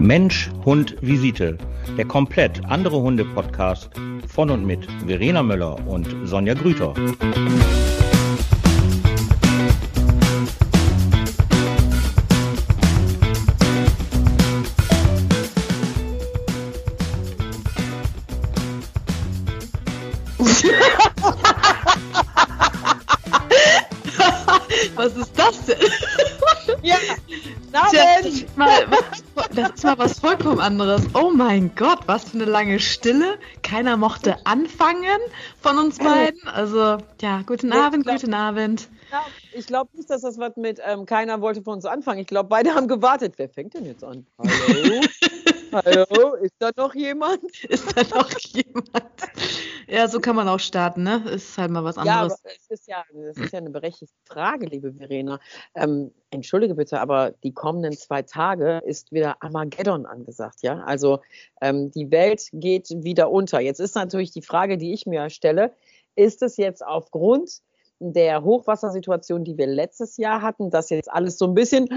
Mensch, Hund, Visite. Der komplett andere Hunde-Podcast von und mit Verena Möller und Sonja Grüter. Vollkommen anderes. Oh mein Gott, was für eine lange Stille. Keiner mochte anfangen von uns beiden. Also, ja, guten Abend, glaub, guten Abend. Ich glaube nicht, dass das was mit ähm, keiner wollte von uns anfangen. Ich glaube, beide haben gewartet. Wer fängt denn jetzt an? Hallo? Hallo? Ist da noch jemand? Ist da noch jemand? Ja, so kann man auch starten, ne? Ist halt mal was anderes. Ja, aber es ist ja, das ist ja eine berechtigte Frage, liebe Verena. Ähm, entschuldige bitte, aber die kommenden zwei Tage ist wieder Armageddon angesagt, ja? Also ähm, die Welt geht wieder unter. Jetzt ist natürlich die Frage, die ich mir stelle, ist es jetzt aufgrund der Hochwassersituation, die wir letztes Jahr hatten, dass jetzt alles so ein bisschen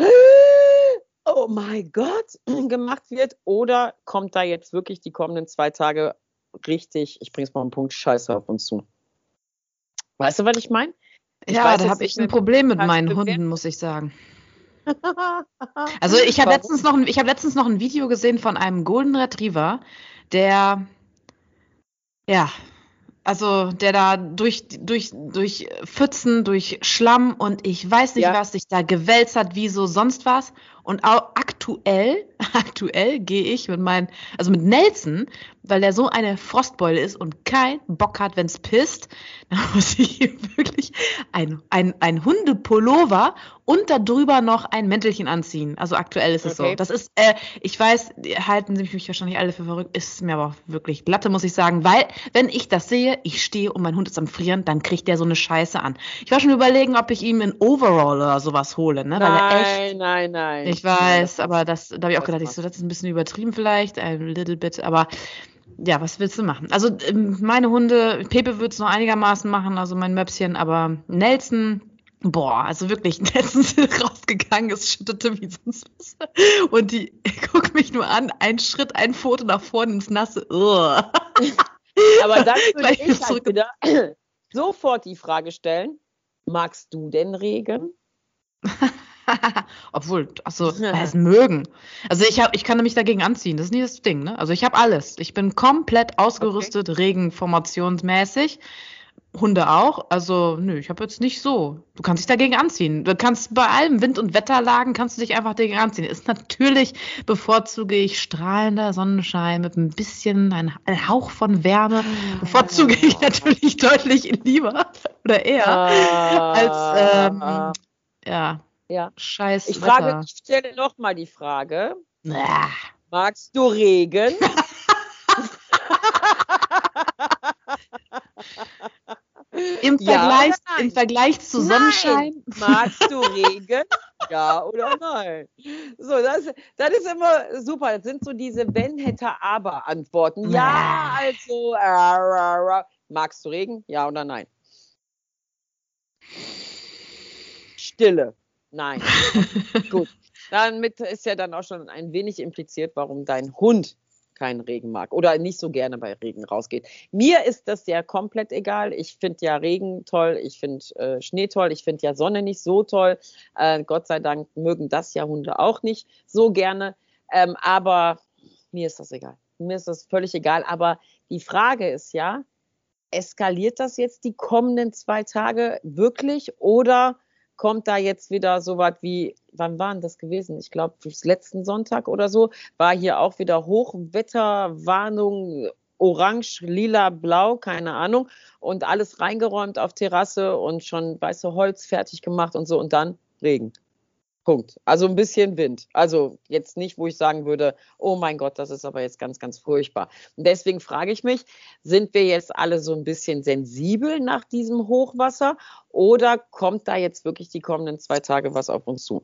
oh mein Gott gemacht wird oder kommt da jetzt wirklich die kommenden zwei Tage richtig, ich bringe es mal einen Punkt, Scheiße auf uns zu. Weißt du, was ich meine? Ja, da habe ich ein Problem mit meinen Hunden, muss ich sagen. Also ich habe letztens noch ich habe letztens noch ein Video gesehen von einem Golden Retriever, der ja, also der da durch durch durch Pfützen, durch Schlamm und ich weiß nicht, ja. was sich da gewälzt hat, wie so sonst was und auch aktuell, aktuell gehe ich mit meinen, also mit Nelson, weil der so eine Frostbeule ist und kein Bock hat, wenn es pisst, dann muss ich wirklich ein, ein, ein Hundepullover und darüber noch ein Mäntelchen anziehen. Also aktuell ist es okay. so. Das ist, äh, ich weiß, halten Sie mich wahrscheinlich alle für verrückt, ist mir aber wirklich Latte, muss ich sagen, weil, wenn ich das sehe, ich stehe und mein Hund ist am Frieren, dann kriegt der so eine Scheiße an. Ich war schon überlegen, ob ich ihm ein Overall oder sowas hole, ne? Weil nein, echt, nein, nein. Ich weiß, aber das, da habe ich auch gedacht, ich so, das ist ein bisschen übertrieben vielleicht, ein little bit, aber ja, was willst du machen? Also ähm, meine Hunde, Pepe wird es noch einigermaßen machen, also mein Möpschen, aber Nelson, boah, also wirklich, Nelson ist rausgegangen, es schüttete wie sonst was. Und die guckt mich nur an, ein Schritt, ein Foto nach vorne ins Nasse. aber dann würde ich halt wieder sofort die Frage stellen, magst du denn Regen? Obwohl, also, es mögen. Also ich habe, ich kann mich dagegen anziehen. Das ist nicht das Ding, ne? Also ich habe alles. Ich bin komplett ausgerüstet, okay. regenformationsmäßig. Hunde auch. Also, nö, ich habe jetzt nicht so. Du kannst dich dagegen anziehen. Du kannst bei allem Wind- und Wetterlagen kannst du dich einfach dagegen anziehen. Ist natürlich bevorzuge ich strahlender Sonnenschein mit ein bisschen, ein, ein Hauch von Wärme. Bevorzuge ich natürlich deutlich lieber oder eher als ähm, ja, ja. Scheiß. Ich frage, ich stelle nochmal die Frage. Ah. Magst du Regen? Im Vergleich, ja im Vergleich zu nein. Sonnenschein. Magst du Regen? ja oder nein? So, das, das ist immer super. Das sind so diese Wenn, hätte, aber Antworten. Ja, also. Äh, magst du Regen? Ja oder nein? Stille. Nein. Gut. Damit ist ja dann auch schon ein wenig impliziert, warum dein Hund keinen Regen mag oder nicht so gerne bei Regen rausgeht. Mir ist das ja komplett egal. Ich finde ja Regen toll, ich finde äh, Schnee toll, ich finde ja Sonne nicht so toll. Äh, Gott sei Dank mögen das ja Hunde auch nicht so gerne. Ähm, aber mir ist das egal. Mir ist das völlig egal. Aber die Frage ist ja, eskaliert das jetzt die kommenden zwei Tage wirklich oder kommt da jetzt wieder so was wie, wann waren das gewesen? Ich glaube, letzten Sonntag oder so, war hier auch wieder Hochwetterwarnung, orange, lila, blau, keine Ahnung, und alles reingeräumt auf Terrasse und schon weiße Holz fertig gemacht und so und dann Regen. Punkt. Also ein bisschen Wind. Also jetzt nicht, wo ich sagen würde, oh mein Gott, das ist aber jetzt ganz, ganz furchtbar. Und deswegen frage ich mich, sind wir jetzt alle so ein bisschen sensibel nach diesem Hochwasser oder kommt da jetzt wirklich die kommenden zwei Tage was auf uns zu?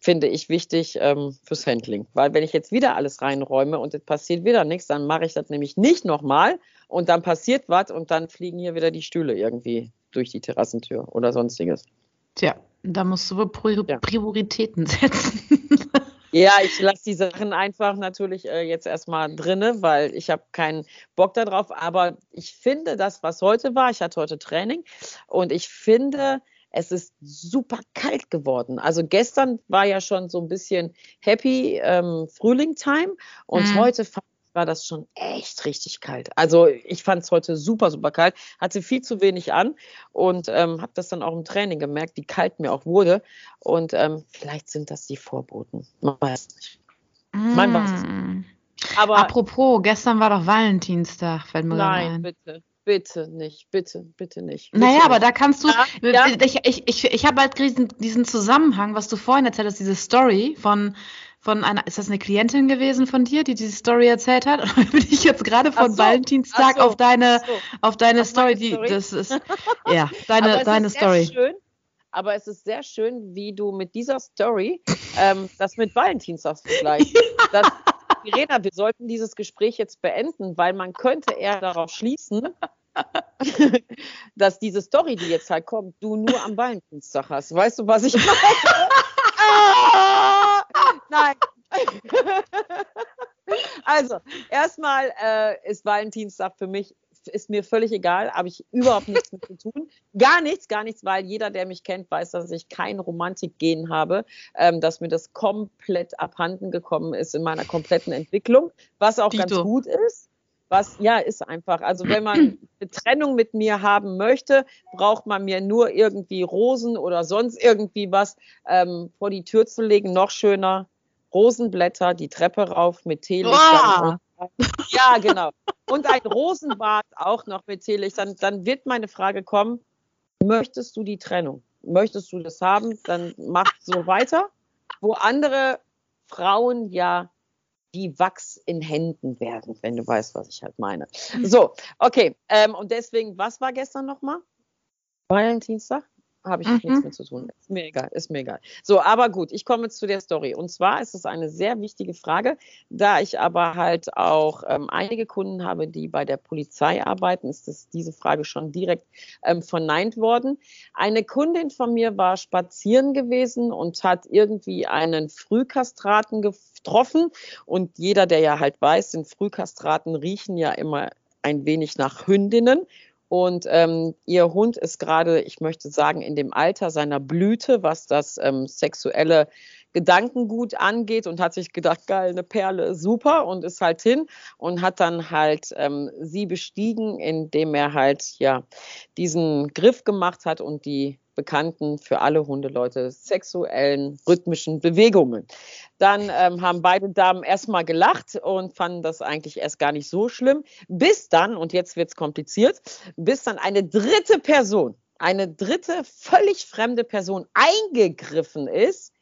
Finde ich wichtig ähm, fürs Handling. Weil wenn ich jetzt wieder alles reinräume und es passiert wieder nichts, dann mache ich das nämlich nicht nochmal und dann passiert was und dann fliegen hier wieder die Stühle irgendwie durch die Terrassentür oder sonstiges. Tja, da musst du Prior ja. Prioritäten setzen. Ja, ich lasse die Sachen einfach natürlich äh, jetzt erstmal drinne, weil ich habe keinen Bock darauf. Aber ich finde das, was heute war, ich hatte heute Training und ich finde, es ist super kalt geworden. Also gestern war ja schon so ein bisschen Happy ähm, Frühling Time und mhm. heute war das schon echt richtig kalt. Also ich fand es heute super, super kalt, hatte viel zu wenig an und ähm, habe das dann auch im Training gemerkt, wie kalt mir auch wurde. Und ähm, vielleicht sind das die Vorboten. Man weiß nicht. Man mm. weiß es. Aber apropos, gestern war doch Valentinstag, fällt mir Nein, ein. bitte. Bitte nicht, bitte, bitte nicht. Bitte naja, nicht. aber da kannst du, ja. ich, ich, ich, ich habe halt diesen, diesen Zusammenhang, was du vorhin erzählt hast, diese Story von, von einer, ist das eine Klientin gewesen von dir, die diese Story erzählt hat? Oder bin ich jetzt gerade von so, Valentinstag so, auf deine, so. auf deine auf Story, die, Story? das ist, ja, deine, deine Story. Schön, aber es ist sehr schön, wie du mit dieser Story ähm, das mit Valentinstag vergleichst. ja. Irena, wir sollten dieses Gespräch jetzt beenden, weil man könnte eher darauf schließen, dass diese Story, die jetzt halt kommt, du nur am Valentinstag hast. Weißt du, was ich meine? Nein. also, erstmal äh, ist Valentinstag für mich ist mir völlig egal, habe ich überhaupt nichts mit zu tun. Gar nichts, gar nichts, weil jeder, der mich kennt, weiß, dass ich kein Romantikgen habe, ähm, dass mir das komplett abhanden gekommen ist in meiner kompletten Entwicklung, was auch Dito. ganz gut ist. Was, ja, ist einfach. Also wenn man eine Trennung mit mir haben möchte, braucht man mir nur irgendwie Rosen oder sonst irgendwie was ähm, vor die Tür zu legen. Noch schöner, Rosenblätter, die Treppe rauf mit Teelicht. Ja, genau. Und ein Rosenbad auch noch mit Teelicht. Dann, wird meine Frage kommen, möchtest du die Trennung? Möchtest du das haben? Dann mach so weiter. Wo andere Frauen ja wie Wachs in Händen werden, wenn du weißt, was ich halt meine. So, okay. Ähm, und deswegen, was war gestern nochmal? Valentinstag? Habe ich mhm. nichts mit zu tun. Ist mir egal, ist mir egal. So, aber gut, ich komme zu der Story. Und zwar ist es eine sehr wichtige Frage, da ich aber halt auch ähm, einige Kunden habe, die bei der Polizei arbeiten, ist das, diese Frage schon direkt ähm, verneint worden. Eine Kundin von mir war spazieren gewesen und hat irgendwie einen Frühkastraten getroffen. Und jeder, der ja halt weiß, den Frühkastraten riechen ja immer ein wenig nach Hündinnen. Und ähm, ihr Hund ist gerade, ich möchte sagen, in dem Alter seiner Blüte, was das ähm, sexuelle Gedankengut angeht und hat sich gedacht, geil, eine Perle, super und ist halt hin und hat dann halt ähm, sie bestiegen, indem er halt ja diesen Griff gemacht hat und die bekannten für alle Hundeleute sexuellen rhythmischen Bewegungen. Dann ähm, haben beide Damen erstmal gelacht und fanden das eigentlich erst gar nicht so schlimm, bis dann, und jetzt wird es kompliziert, bis dann eine dritte Person, eine dritte völlig fremde Person eingegriffen ist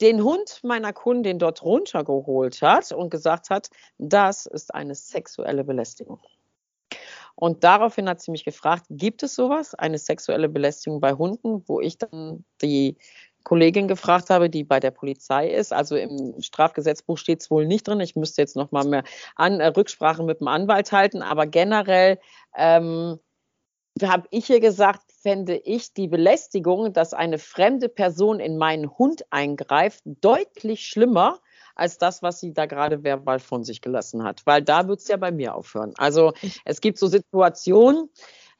den Hund meiner Kundin dort runtergeholt hat und gesagt hat, das ist eine sexuelle Belästigung. Und daraufhin hat sie mich gefragt, gibt es sowas, eine sexuelle Belästigung bei Hunden, wo ich dann die Kollegin gefragt habe, die bei der Polizei ist. Also im Strafgesetzbuch steht es wohl nicht drin. Ich müsste jetzt noch mal mehr an, äh, Rücksprache mit dem Anwalt halten. Aber generell ähm, habe ich ihr gesagt, fände ich die Belästigung, dass eine fremde Person in meinen Hund eingreift, deutlich schlimmer als das, was sie da gerade verbal von sich gelassen hat. Weil da wird es ja bei mir aufhören. Also es gibt so Situationen,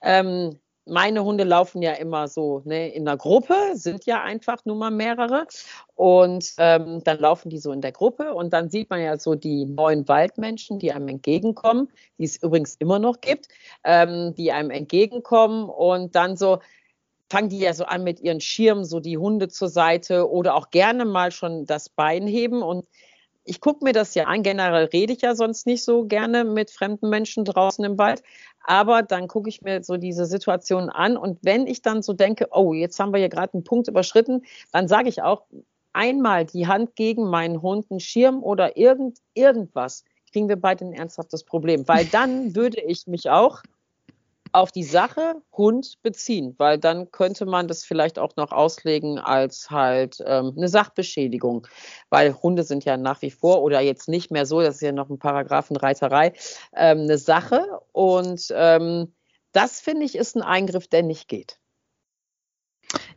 ähm, meine Hunde laufen ja immer so ne, in der Gruppe, sind ja einfach nur mal mehrere. Und ähm, dann laufen die so in der Gruppe und dann sieht man ja so die neuen Waldmenschen, die einem entgegenkommen, die es übrigens immer noch gibt, ähm, die einem entgegenkommen und dann so, fangen die ja so an mit ihren Schirmen, so die Hunde zur Seite oder auch gerne mal schon das Bein heben. Und ich gucke mir das ja an. Generell rede ich ja sonst nicht so gerne mit fremden Menschen draußen im Wald. Aber dann gucke ich mir so diese Situation an. Und wenn ich dann so denke, oh, jetzt haben wir hier gerade einen Punkt überschritten, dann sage ich auch einmal die Hand gegen meinen Hund, einen Schirm oder irgend, irgendwas, kriegen wir beide ein ernsthaftes Problem. Weil dann würde ich mich auch auf die Sache Hund beziehen, weil dann könnte man das vielleicht auch noch auslegen als halt ähm, eine Sachbeschädigung, weil Hunde sind ja nach wie vor oder jetzt nicht mehr so, das ist ja noch ein Paragraphenreiterei, ähm, eine Sache und ähm, das finde ich ist ein Eingriff, der nicht geht.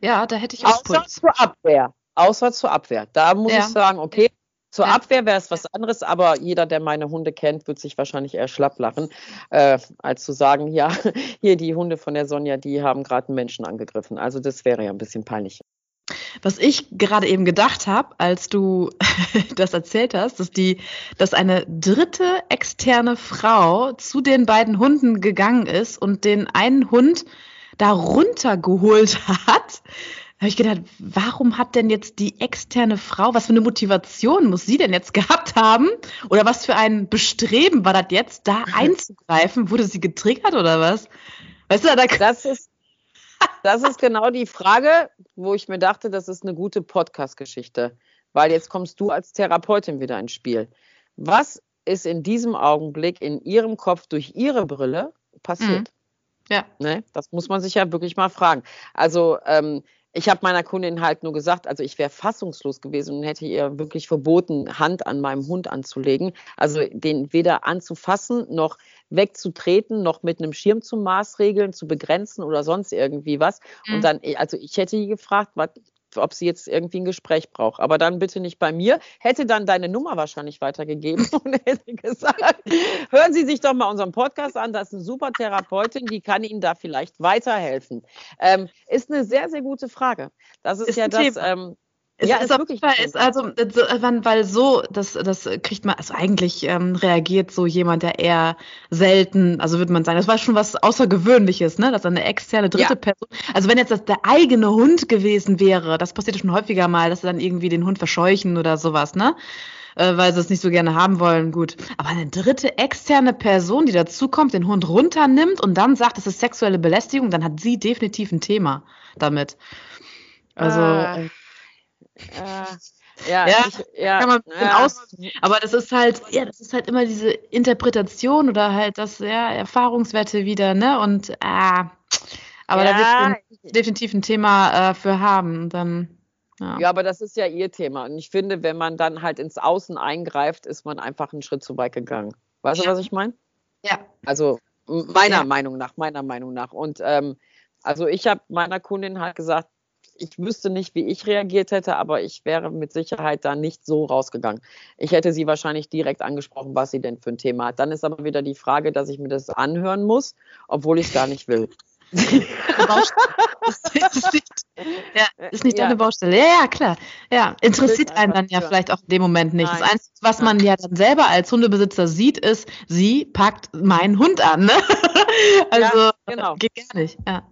Ja, da hätte ich auch Außer Puls. zur Abwehr. Außer zur Abwehr. Da muss ja. ich sagen, okay, zur ja. Abwehr wäre es was anderes, aber jeder, der meine Hunde kennt, wird sich wahrscheinlich eher schlapp lachen, äh, als zu sagen, ja, hier die Hunde von der Sonja, die haben gerade einen Menschen angegriffen. Also das wäre ja ein bisschen peinlich. Was ich gerade eben gedacht habe, als du das erzählt hast, dass die, dass eine dritte externe Frau zu den beiden Hunden gegangen ist und den einen Hund da runtergeholt hat, habe ich gedacht, warum hat denn jetzt die externe Frau, was für eine Motivation muss sie denn jetzt gehabt haben? Oder was für ein Bestreben war das jetzt, da einzugreifen? Wurde sie getriggert oder was? Weißt du, da das ist, das ist genau die Frage, wo ich mir dachte, das ist eine gute Podcast-Geschichte. Weil jetzt kommst du als Therapeutin wieder ins Spiel. Was ist in diesem Augenblick in ihrem Kopf durch ihre Brille passiert? Mhm. Ja. Ne? Das muss man sich ja wirklich mal fragen. Also, ähm, ich habe meiner Kundin halt nur gesagt, also ich wäre fassungslos gewesen und hätte ihr wirklich verboten, Hand an meinem Hund anzulegen. Also den weder anzufassen, noch wegzutreten, noch mit einem Schirm zu maßregeln, zu begrenzen oder sonst irgendwie was. Mhm. Und dann, also ich hätte sie gefragt, was, ob sie jetzt irgendwie ein Gespräch braucht. Aber dann bitte nicht bei mir. Hätte dann deine Nummer wahrscheinlich weitergegeben und hätte gesagt, hören Sie sich doch mal unseren Podcast an. Das ist eine super Therapeutin, die kann Ihnen da vielleicht weiterhelfen. Ähm, ist eine sehr, sehr gute Frage. Das ist, ist ja das. Ähm, es ja, ist, ist wirklich. Ist also, weil so, das, das kriegt man, also eigentlich ähm, reagiert so jemand, der eher selten, also würde man sagen, das war schon was Außergewöhnliches, ne? Dass eine externe dritte ja. Person, also wenn jetzt das der eigene Hund gewesen wäre, das passiert ja schon häufiger mal, dass sie dann irgendwie den Hund verscheuchen oder sowas, ne? Äh, weil sie es nicht so gerne haben wollen, gut. Aber eine dritte externe Person, die dazukommt, den Hund runternimmt und dann sagt, das ist sexuelle Belästigung, dann hat sie definitiv ein Thema damit. Also. Äh äh, ja, ja, ich, ja, kann man ja. aus, aber das ist halt, ja, das ist halt immer diese Interpretation oder halt das, ja, Erfahrungswerte wieder, ne? Und äh, aber ja. da wird man definitiv ein Thema äh, für haben. Dann, ja. ja, aber das ist ja ihr Thema. Und ich finde, wenn man dann halt ins Außen eingreift, ist man einfach einen Schritt zu weit gegangen. Weißt du, was ich meine? Ja. Also meiner Meinung nach, meiner Meinung nach. Und ähm, also ich habe meiner Kundin halt gesagt, ich wüsste nicht, wie ich reagiert hätte, aber ich wäre mit Sicherheit da nicht so rausgegangen. Ich hätte sie wahrscheinlich direkt angesprochen, was sie denn für ein Thema hat. Dann ist aber wieder die Frage, dass ich mir das anhören muss, obwohl ich es gar nicht will. ist nicht, ja, ist nicht ja. deine Baustelle. Ja, ja, klar. Ja, interessiert einen dann ja vielleicht auch in dem Moment nicht. Nein. Das Einzige, was man ja dann selber als Hundebesitzer sieht, ist, sie packt meinen Hund an. Ne? Also ja, genau. geht gar nicht. Ja.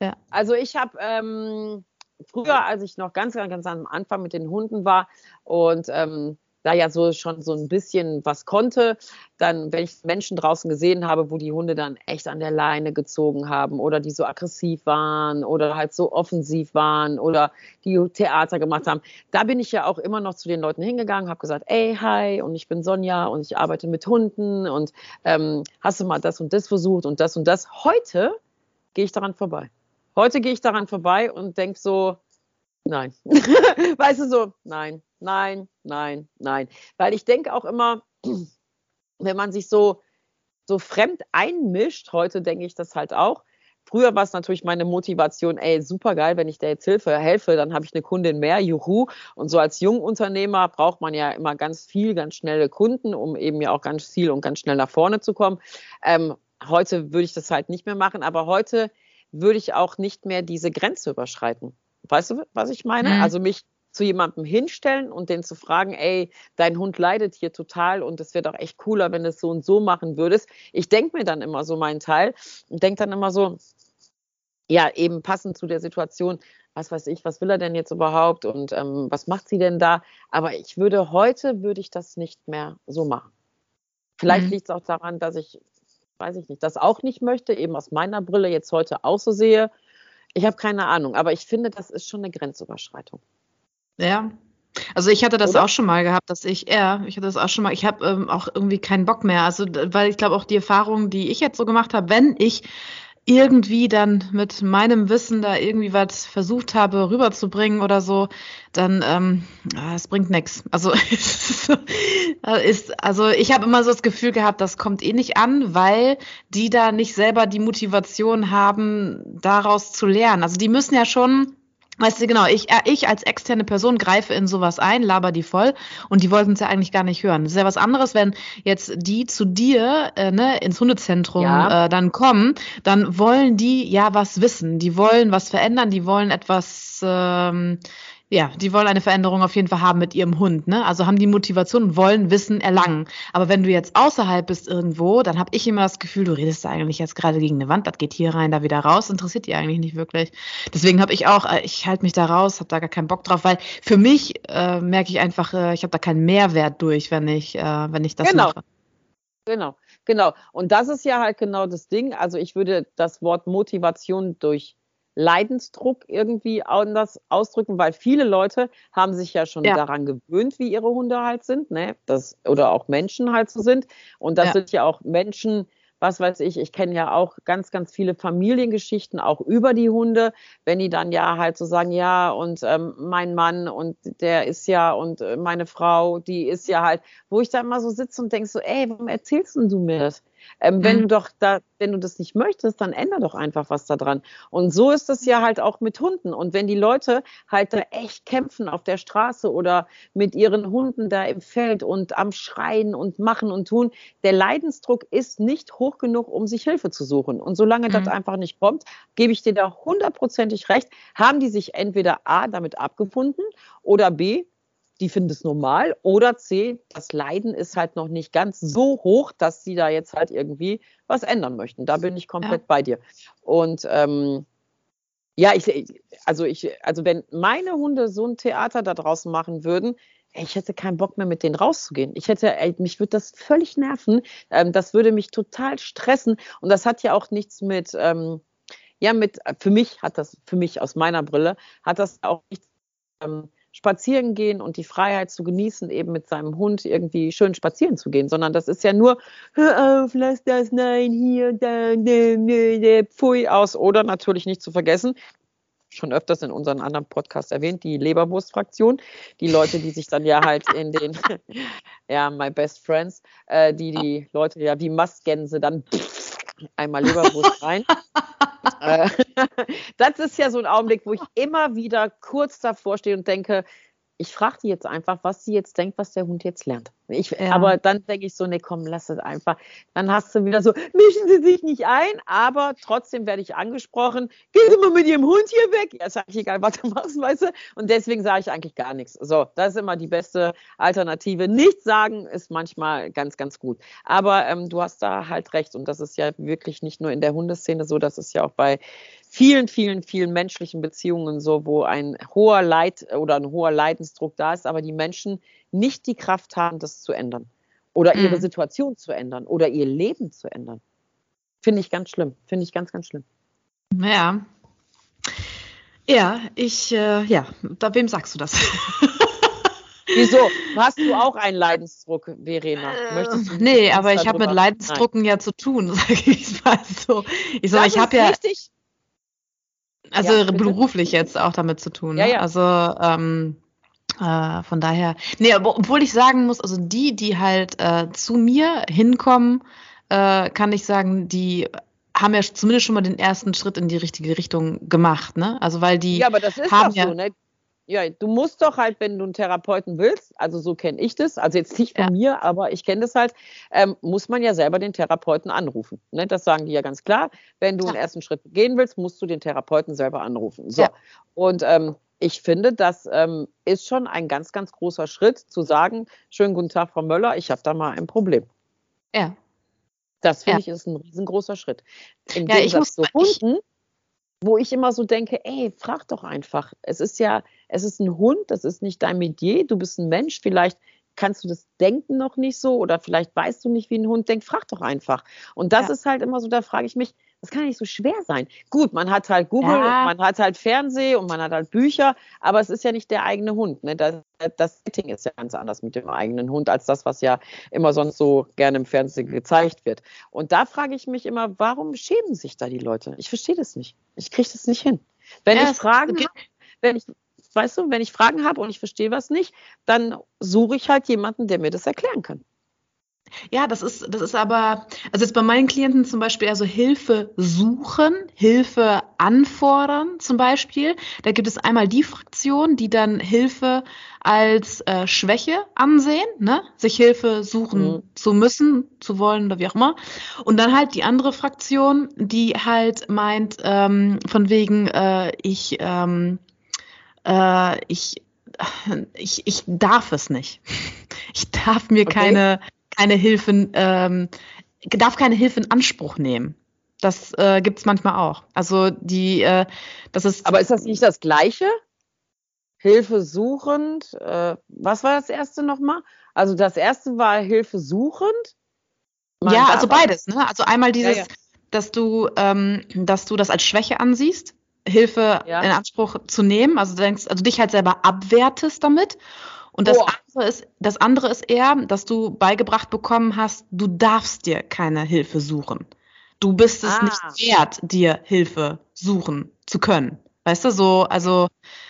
Ja. Also ich habe ähm, früher, als ich noch ganz, ganz am Anfang mit den Hunden war und ähm, da ja so schon so ein bisschen was konnte, dann, wenn ich Menschen draußen gesehen habe, wo die Hunde dann echt an der Leine gezogen haben oder die so aggressiv waren oder halt so offensiv waren oder die Theater gemacht haben, da bin ich ja auch immer noch zu den Leuten hingegangen, habe gesagt, ey, hi, und ich bin Sonja und ich arbeite mit Hunden und ähm, hast du mal das und das versucht und das und das. Heute gehe ich daran vorbei. Heute gehe ich daran vorbei und denke so, nein. weißt du so, nein, nein, nein, nein. Weil ich denke auch immer, wenn man sich so, so fremd einmischt, heute denke ich das halt auch. Früher war es natürlich meine Motivation, ey, super geil, wenn ich da jetzt Hilfe helfe, dann habe ich eine Kundin mehr, juhu. Und so als Jungunternehmer braucht man ja immer ganz viel, ganz schnelle Kunden, um eben ja auch ganz viel und ganz schnell nach vorne zu kommen. Ähm, heute würde ich das halt nicht mehr machen, aber heute würde ich auch nicht mehr diese Grenze überschreiten. Weißt du, was ich meine? Mhm. Also mich zu jemandem hinstellen und den zu fragen, ey, dein Hund leidet hier total und es wäre doch echt cooler, wenn du es so und so machen würdest. Ich denke mir dann immer so meinen Teil und denke dann immer so, ja, eben passend zu der Situation, was weiß ich, was will er denn jetzt überhaupt und ähm, was macht sie denn da? Aber ich würde heute, würde ich das nicht mehr so machen. Vielleicht mhm. liegt es auch daran, dass ich weiß ich nicht, das auch nicht möchte, eben aus meiner Brille jetzt heute auch so sehe. Ich habe keine Ahnung, aber ich finde, das ist schon eine Grenzüberschreitung. Ja. Also ich hatte das Oder? auch schon mal gehabt, dass ich, ja, ich hatte das auch schon mal, ich habe ähm, auch irgendwie keinen Bock mehr. Also, weil ich glaube auch die Erfahrung, die ich jetzt so gemacht habe, wenn ich irgendwie dann mit meinem Wissen da irgendwie was versucht habe rüberzubringen oder so, dann ähm, es bringt nichts. Also ist also ich habe immer so das Gefühl gehabt, das kommt eh nicht an, weil die da nicht selber die Motivation haben, daraus zu lernen. Also die müssen ja schon Weißt du, genau, ich, äh, ich als externe Person greife in sowas ein, laber die voll und die wollten es ja eigentlich gar nicht hören. Das ist ja was anderes, wenn jetzt die zu dir äh, ne, ins Hundezentrum ja. äh, dann kommen, dann wollen die ja was wissen, die wollen was verändern, die wollen etwas ähm, ja, die wollen eine Veränderung auf jeden Fall haben mit ihrem Hund, ne? Also haben die Motivation und wollen Wissen erlangen. Aber wenn du jetzt außerhalb bist irgendwo, dann habe ich immer das Gefühl, du redest da eigentlich jetzt gerade gegen eine Wand, das geht hier rein, da wieder raus, interessiert die eigentlich nicht wirklich. Deswegen habe ich auch, äh, ich halte mich da raus, habe da gar keinen Bock drauf, weil für mich äh, merke ich einfach, äh, ich habe da keinen Mehrwert durch, wenn ich, äh, wenn ich das genau. mache. Genau, genau. Und das ist ja halt genau das Ding. Also ich würde das Wort Motivation durch Leidensdruck irgendwie anders ausdrücken, weil viele Leute haben sich ja schon ja. daran gewöhnt, wie ihre Hunde halt sind, ne? Das, oder auch Menschen halt so sind. Und das ja. sind ja auch Menschen, was weiß ich, ich kenne ja auch ganz, ganz viele Familiengeschichten auch über die Hunde, wenn die dann ja halt so sagen, ja, und ähm, mein Mann und der ist ja und äh, meine Frau, die ist ja halt, wo ich da immer so sitze und denke so, ey, warum erzählst denn du mir das? Ähm, mhm. Wenn du doch da, wenn du das nicht möchtest, dann änder doch einfach was da dran. Und so ist es ja halt auch mit Hunden. Und wenn die Leute halt da echt kämpfen auf der Straße oder mit ihren Hunden da im Feld und am Schreien und machen und tun, der Leidensdruck ist nicht hoch genug, um sich Hilfe zu suchen. Und solange mhm. das einfach nicht kommt, gebe ich dir da hundertprozentig recht, haben die sich entweder A damit abgefunden oder B, die finden es normal. Oder C, das Leiden ist halt noch nicht ganz so hoch, dass sie da jetzt halt irgendwie was ändern möchten. Da bin ich komplett ja. bei dir. Und ähm, ja, ich, also ich, also wenn meine Hunde so ein Theater da draußen machen würden, ich hätte keinen Bock mehr mit denen rauszugehen. Ich hätte, ey, mich würde das völlig nerven. Ähm, das würde mich total stressen. Und das hat ja auch nichts mit, ähm, ja, mit, für mich hat das, für mich aus meiner Brille, hat das auch nichts ähm, spazieren gehen und die Freiheit zu genießen, eben mit seinem Hund irgendwie schön spazieren zu gehen, sondern das ist ja nur, hör auf, lass das, nein, hier, da, ne, ne, ne, pfui aus. Oder natürlich nicht zu vergessen, schon öfters in unseren anderen Podcasts erwähnt, die Leberwurst-Fraktion. Die Leute, die sich dann ja halt in den, ja, my best friends, äh, die die Leute ja wie Mastgänse dann einmal Leberwurst rein. Äh, das ist ja so ein Augenblick, wo ich immer wieder kurz davor stehe und denke, ich frage die jetzt einfach, was sie jetzt denkt, was der Hund jetzt lernt. Ich, ja. Aber dann denke ich so, nee, komm, lass es einfach. Dann hast du wieder so, mischen Sie sich nicht ein, aber trotzdem werde ich angesprochen, gehen Sie mal mit Ihrem Hund hier weg. Ja, sage ich egal, was du machst, weißt du. Und deswegen sage ich eigentlich gar nichts. So, das ist immer die beste Alternative. Nichts sagen ist manchmal ganz, ganz gut. Aber ähm, du hast da halt recht. Und das ist ja wirklich nicht nur in der Hundeszene so, das ist ja auch bei vielen, vielen, vielen menschlichen Beziehungen so, wo ein hoher Leid oder ein hoher Leidensdruck da ist, aber die Menschen nicht die Kraft haben, das zu ändern oder ihre mhm. Situation zu ändern oder ihr Leben zu ändern. Finde ich ganz schlimm. Finde ich ganz, ganz schlimm. Ja. Ja, ich, äh, ja, da, wem sagst du das? Wieso? Hast du auch einen Leidensdruck, Verena? Möchtest du nee, aber ich habe mit Leidensdrucken Nein. ja zu tun, sage ich mal so. Ich, so, ich habe ja. Richtig, also ja, beruflich jetzt auch damit zu tun. Ja, ne? ja. Also ähm, äh, von daher. Nee, obwohl ich sagen muss, also die, die halt äh, zu mir hinkommen, äh, kann ich sagen, die haben ja zumindest schon mal den ersten Schritt in die richtige Richtung gemacht, ne? Also weil die ja, aber das ist haben doch so, ne? Ja, du musst doch halt, wenn du einen Therapeuten willst, also so kenne ich das, also jetzt nicht von ja. mir, aber ich kenne das halt, ähm, muss man ja selber den Therapeuten anrufen. Ne? Das sagen die ja ganz klar. Wenn du ja. einen ersten Schritt gehen willst, musst du den Therapeuten selber anrufen. So. Ja. Und ähm, ich finde, das ähm, ist schon ein ganz, ganz großer Schritt, zu sagen, schönen guten Tag, Frau Möller, ich habe da mal ein Problem. Ja. Das finde ich ist ein riesengroßer Schritt. Im ja, Gegensatz ich muss, zu Hunden, wo ich immer so denke, ey, frag doch einfach. Es ist ja, es ist ein Hund, das ist nicht dein Metier, du bist ein Mensch, vielleicht kannst du das Denken noch nicht so oder vielleicht weißt du nicht, wie ein Hund denkt, frag doch einfach. Und das ja. ist halt immer so, da frage ich mich, das kann nicht so schwer sein. Gut, man hat halt Google, ja. man hat halt Fernseh und man hat halt Bücher, aber es ist ja nicht der eigene Hund. Ne? Das, das Setting ist ja ganz anders mit dem eigenen Hund als das, was ja immer sonst so gerne im Fernsehen gezeigt wird. Und da frage ich mich immer, warum schämen sich da die Leute? Ich verstehe das nicht. Ich kriege das nicht hin. Wenn ja, ich Fragen habe, wenn ich, weißt du, wenn ich Fragen habe und ich verstehe was nicht, dann suche ich halt jemanden, der mir das erklären kann. Ja, das ist, das ist aber, also jetzt bei meinen Klienten zum Beispiel also Hilfe suchen, Hilfe anfordern zum Beispiel. Da gibt es einmal die Fraktion, die dann Hilfe als äh, Schwäche ansehen, ne? sich Hilfe suchen mhm. zu müssen, zu wollen oder wie auch immer. Und dann halt die andere Fraktion, die halt meint, ähm, von wegen, äh, ich, ähm, äh, ich, ich, ich darf es nicht. Ich darf mir okay. keine keine Hilfe, ähm, darf keine Hilfe in Anspruch nehmen. Das äh, gibt es manchmal auch. Also die, äh, das ist. Aber ist das nicht das Gleiche? Hilfe suchend. Äh, was war das erste nochmal? Also das erste war Hilfe suchend. Man ja, also beides. Ne? Also einmal dieses, ja, ja. dass du, ähm, dass du das als Schwäche ansiehst, Hilfe ja. in Anspruch zu nehmen. Also du denkst, also dich halt selber abwertest damit. Und das andere, ist, das andere ist eher, dass du beigebracht bekommen hast, du darfst dir keine Hilfe suchen. Du bist es ah. nicht wert, dir Hilfe suchen zu können. Weißt du, so, also,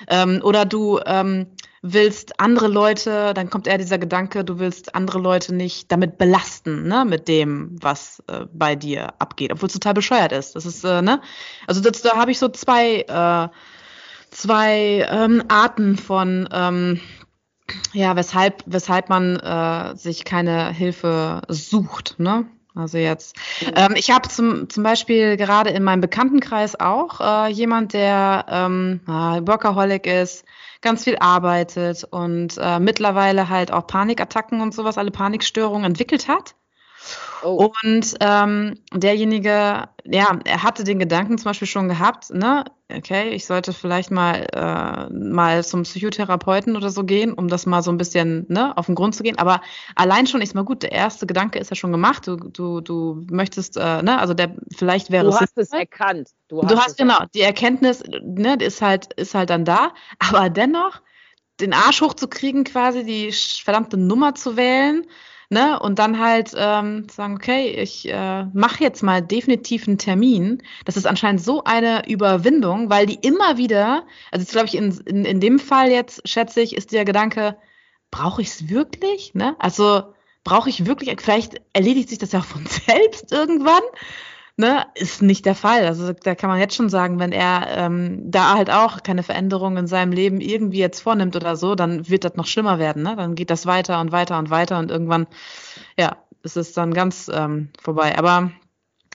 ähm, oder du ähm, willst andere Leute, dann kommt eher dieser Gedanke, du willst andere Leute nicht damit belasten, ne, mit dem, was äh, bei dir abgeht, obwohl es total bescheuert ist. Das ist, äh, ne? Also das, da habe ich so zwei, äh, zwei ähm, Arten von ähm, ja, weshalb, weshalb man äh, sich keine Hilfe sucht, ne? Also jetzt, ähm, ich habe zum, zum Beispiel gerade in meinem Bekanntenkreis auch äh, jemand, der ähm, Workaholic ist, ganz viel arbeitet und äh, mittlerweile halt auch Panikattacken und sowas, alle Panikstörungen entwickelt hat. Oh. Und ähm, derjenige, ja, er hatte den Gedanken zum Beispiel schon gehabt, ne, okay, ich sollte vielleicht mal äh, mal zum Psychotherapeuten oder so gehen, um das mal so ein bisschen ne, auf den Grund zu gehen. Aber allein schon ist mal gut, der erste Gedanke ist ja schon gemacht. Du, du, du möchtest, äh, ne, also der vielleicht wäre Du hast es erkannt. Du hast, du hast genau, die Erkenntnis, ne, ist halt, ist halt dann da. Aber dennoch, den Arsch hochzukriegen, quasi die verdammte Nummer zu wählen ne? Und dann halt ähm, sagen, okay, ich äh, mache jetzt mal definitiv einen Termin. Das ist anscheinend so eine Überwindung, weil die immer wieder, also glaube ich, in, in, in dem Fall jetzt, schätze ich, ist der Gedanke, brauche ich es wirklich? Ne? Also brauche ich wirklich, vielleicht erledigt sich das ja von selbst irgendwann ne, ist nicht der Fall. Also da kann man jetzt schon sagen, wenn er ähm, da halt auch keine Veränderung in seinem Leben irgendwie jetzt vornimmt oder so, dann wird das noch schlimmer werden. Ne? Dann geht das weiter und weiter und weiter und irgendwann, ja, ist es dann ganz ähm, vorbei. Aber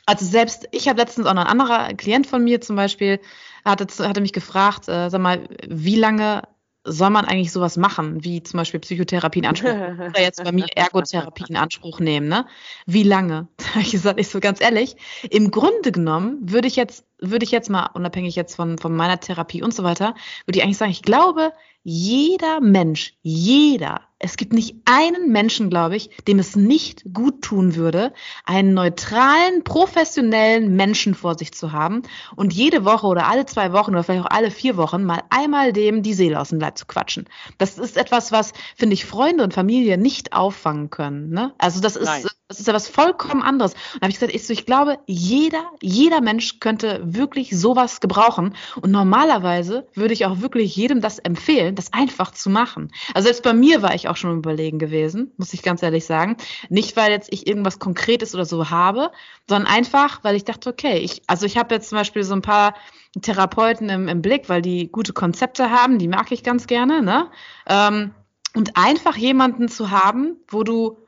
also selbst, ich habe letztens auch noch ein anderer Klient von mir zum Beispiel, hatte, hatte mich gefragt, äh, sag mal, wie lange soll man eigentlich sowas machen, wie zum Beispiel Psychotherapie in Anspruch oder jetzt bei mir Ergotherapie in Anspruch nehmen, ne? Wie lange? Ich gesagt, ich so ganz ehrlich, im Grunde genommen würde ich jetzt, würde ich jetzt mal, unabhängig jetzt von, von meiner Therapie und so weiter, würde ich eigentlich sagen, ich glaube, jeder Mensch, jeder, es gibt nicht einen Menschen, glaube ich, dem es nicht gut tun würde, einen neutralen, professionellen Menschen vor sich zu haben und jede Woche oder alle zwei Wochen oder vielleicht auch alle vier Wochen mal einmal dem die Seele aus dem Leib zu quatschen. Das ist etwas, was, finde ich, Freunde und Familie nicht auffangen können. Ne? Also das ist, das ist ja was vollkommen anderes. Und da habe ich gesagt, ich, so, ich glaube, jeder, jeder Mensch könnte wirklich sowas gebrauchen. Und normalerweise würde ich auch wirklich jedem das empfehlen, das einfach zu machen. Also selbst bei mir war ich auch schon überlegen gewesen, muss ich ganz ehrlich sagen. Nicht, weil jetzt ich irgendwas Konkretes oder so habe, sondern einfach, weil ich dachte, okay, ich, also ich habe jetzt zum Beispiel so ein paar Therapeuten im, im Blick, weil die gute Konzepte haben, die mag ich ganz gerne, ne? Ähm, und einfach jemanden zu haben, wo du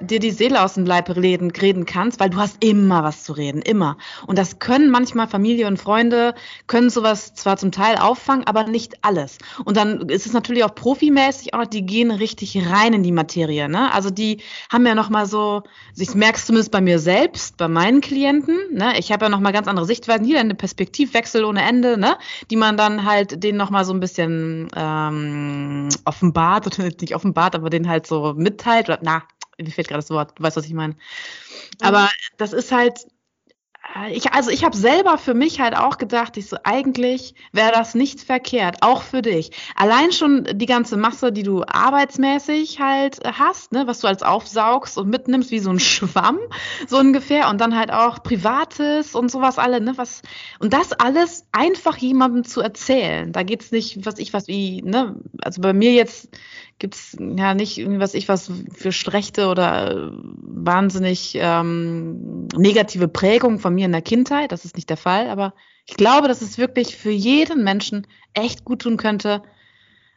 dir die Seele aus dem Leib reden, reden kannst, weil du hast immer was zu reden, immer. Und das können manchmal Familie und Freunde, können sowas zwar zum Teil auffangen, aber nicht alles. Und dann ist es natürlich auch profimäßig auch, die gehen richtig rein in die Materie. Ne? Also die haben ja nochmal so, ich merke es zumindest bei mir selbst, bei meinen Klienten, ne? ich habe ja nochmal ganz andere Sichtweisen, hier eine Perspektivwechsel ohne Ende, ne? die man dann halt denen nochmal so ein bisschen ähm, offenbart, oder nicht offenbart, aber den halt so mitteilt, oder na, mir fehlt gerade das Wort, du weißt, was ich meine. Aber das ist halt, äh, ich, also ich habe selber für mich halt auch gedacht, ich so, eigentlich wäre das nicht verkehrt, auch für dich. Allein schon die ganze Masse, die du arbeitsmäßig halt hast, ne, was du als aufsaugst und mitnimmst wie so ein Schwamm, so ungefähr, und dann halt auch Privates und sowas alle, ne, was, und das alles einfach jemandem zu erzählen. Da geht's nicht, was ich was wie, ne, also bei mir jetzt gibt es ja nicht was ich was für schlechte oder äh, wahnsinnig ähm, negative Prägung von mir in der Kindheit. Das ist nicht der Fall, aber ich glaube, dass es wirklich für jeden Menschen echt gut tun könnte,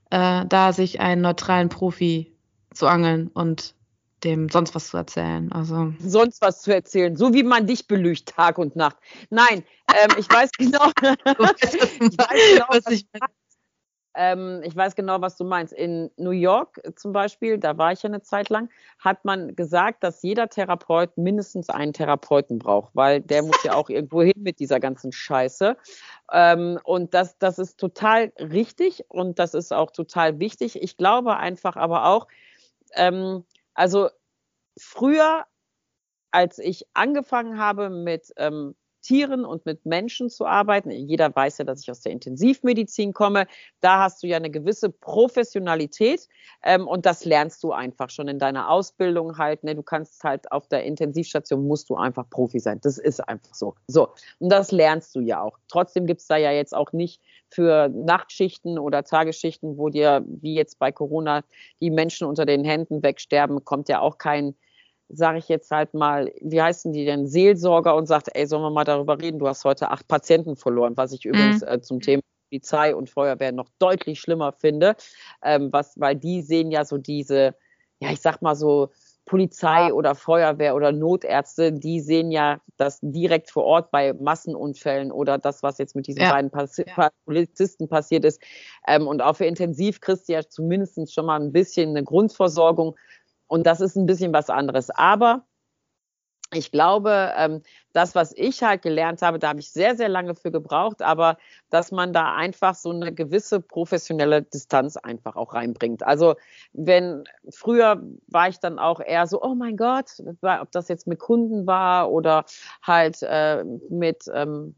äh, da sich einen neutralen Profi zu angeln und dem sonst was zu erzählen. Also sonst was zu erzählen, so wie man dich belügt Tag und Nacht. Nein, ähm, ich weiß genau, ich weiß genau, was ich ähm, ich weiß genau, was du meinst. In New York zum Beispiel, da war ich ja eine Zeit lang, hat man gesagt, dass jeder Therapeut mindestens einen Therapeuten braucht, weil der muss ja auch irgendwo hin mit dieser ganzen Scheiße. Ähm, und das, das ist total richtig und das ist auch total wichtig. Ich glaube einfach aber auch, ähm, also früher, als ich angefangen habe mit ähm, Tieren und mit Menschen zu arbeiten. Jeder weiß ja, dass ich aus der Intensivmedizin komme. Da hast du ja eine gewisse Professionalität ähm, und das lernst du einfach schon in deiner Ausbildung halt. Ne? Du kannst halt auf der Intensivstation musst du einfach Profi sein. Das ist einfach so. So und das lernst du ja auch. Trotzdem gibt es da ja jetzt auch nicht für Nachtschichten oder Tagesschichten, wo dir wie jetzt bei Corona die Menschen unter den Händen wegsterben, kommt ja auch kein sage ich jetzt halt mal, wie heißen die denn, Seelsorger und sagt, ey, sollen wir mal darüber reden, du hast heute acht Patienten verloren, was ich mhm. übrigens äh, zum Thema Polizei und Feuerwehr noch deutlich schlimmer finde, ähm, was, weil die sehen ja so diese, ja, ich sag mal so, Polizei oder Feuerwehr oder Notärzte, die sehen ja das direkt vor Ort bei Massenunfällen oder das, was jetzt mit diesen ja. beiden Passi ja. Polizisten passiert ist. Ähm, und auch für Intensiv kriegst du ja zumindest schon mal ein bisschen eine Grundversorgung. Und das ist ein bisschen was anderes. Aber ich glaube, ähm, das, was ich halt gelernt habe, da habe ich sehr, sehr lange für gebraucht, aber dass man da einfach so eine gewisse professionelle Distanz einfach auch reinbringt. Also wenn früher war ich dann auch eher so, oh mein Gott, ob das jetzt mit Kunden war oder halt äh, mit ähm,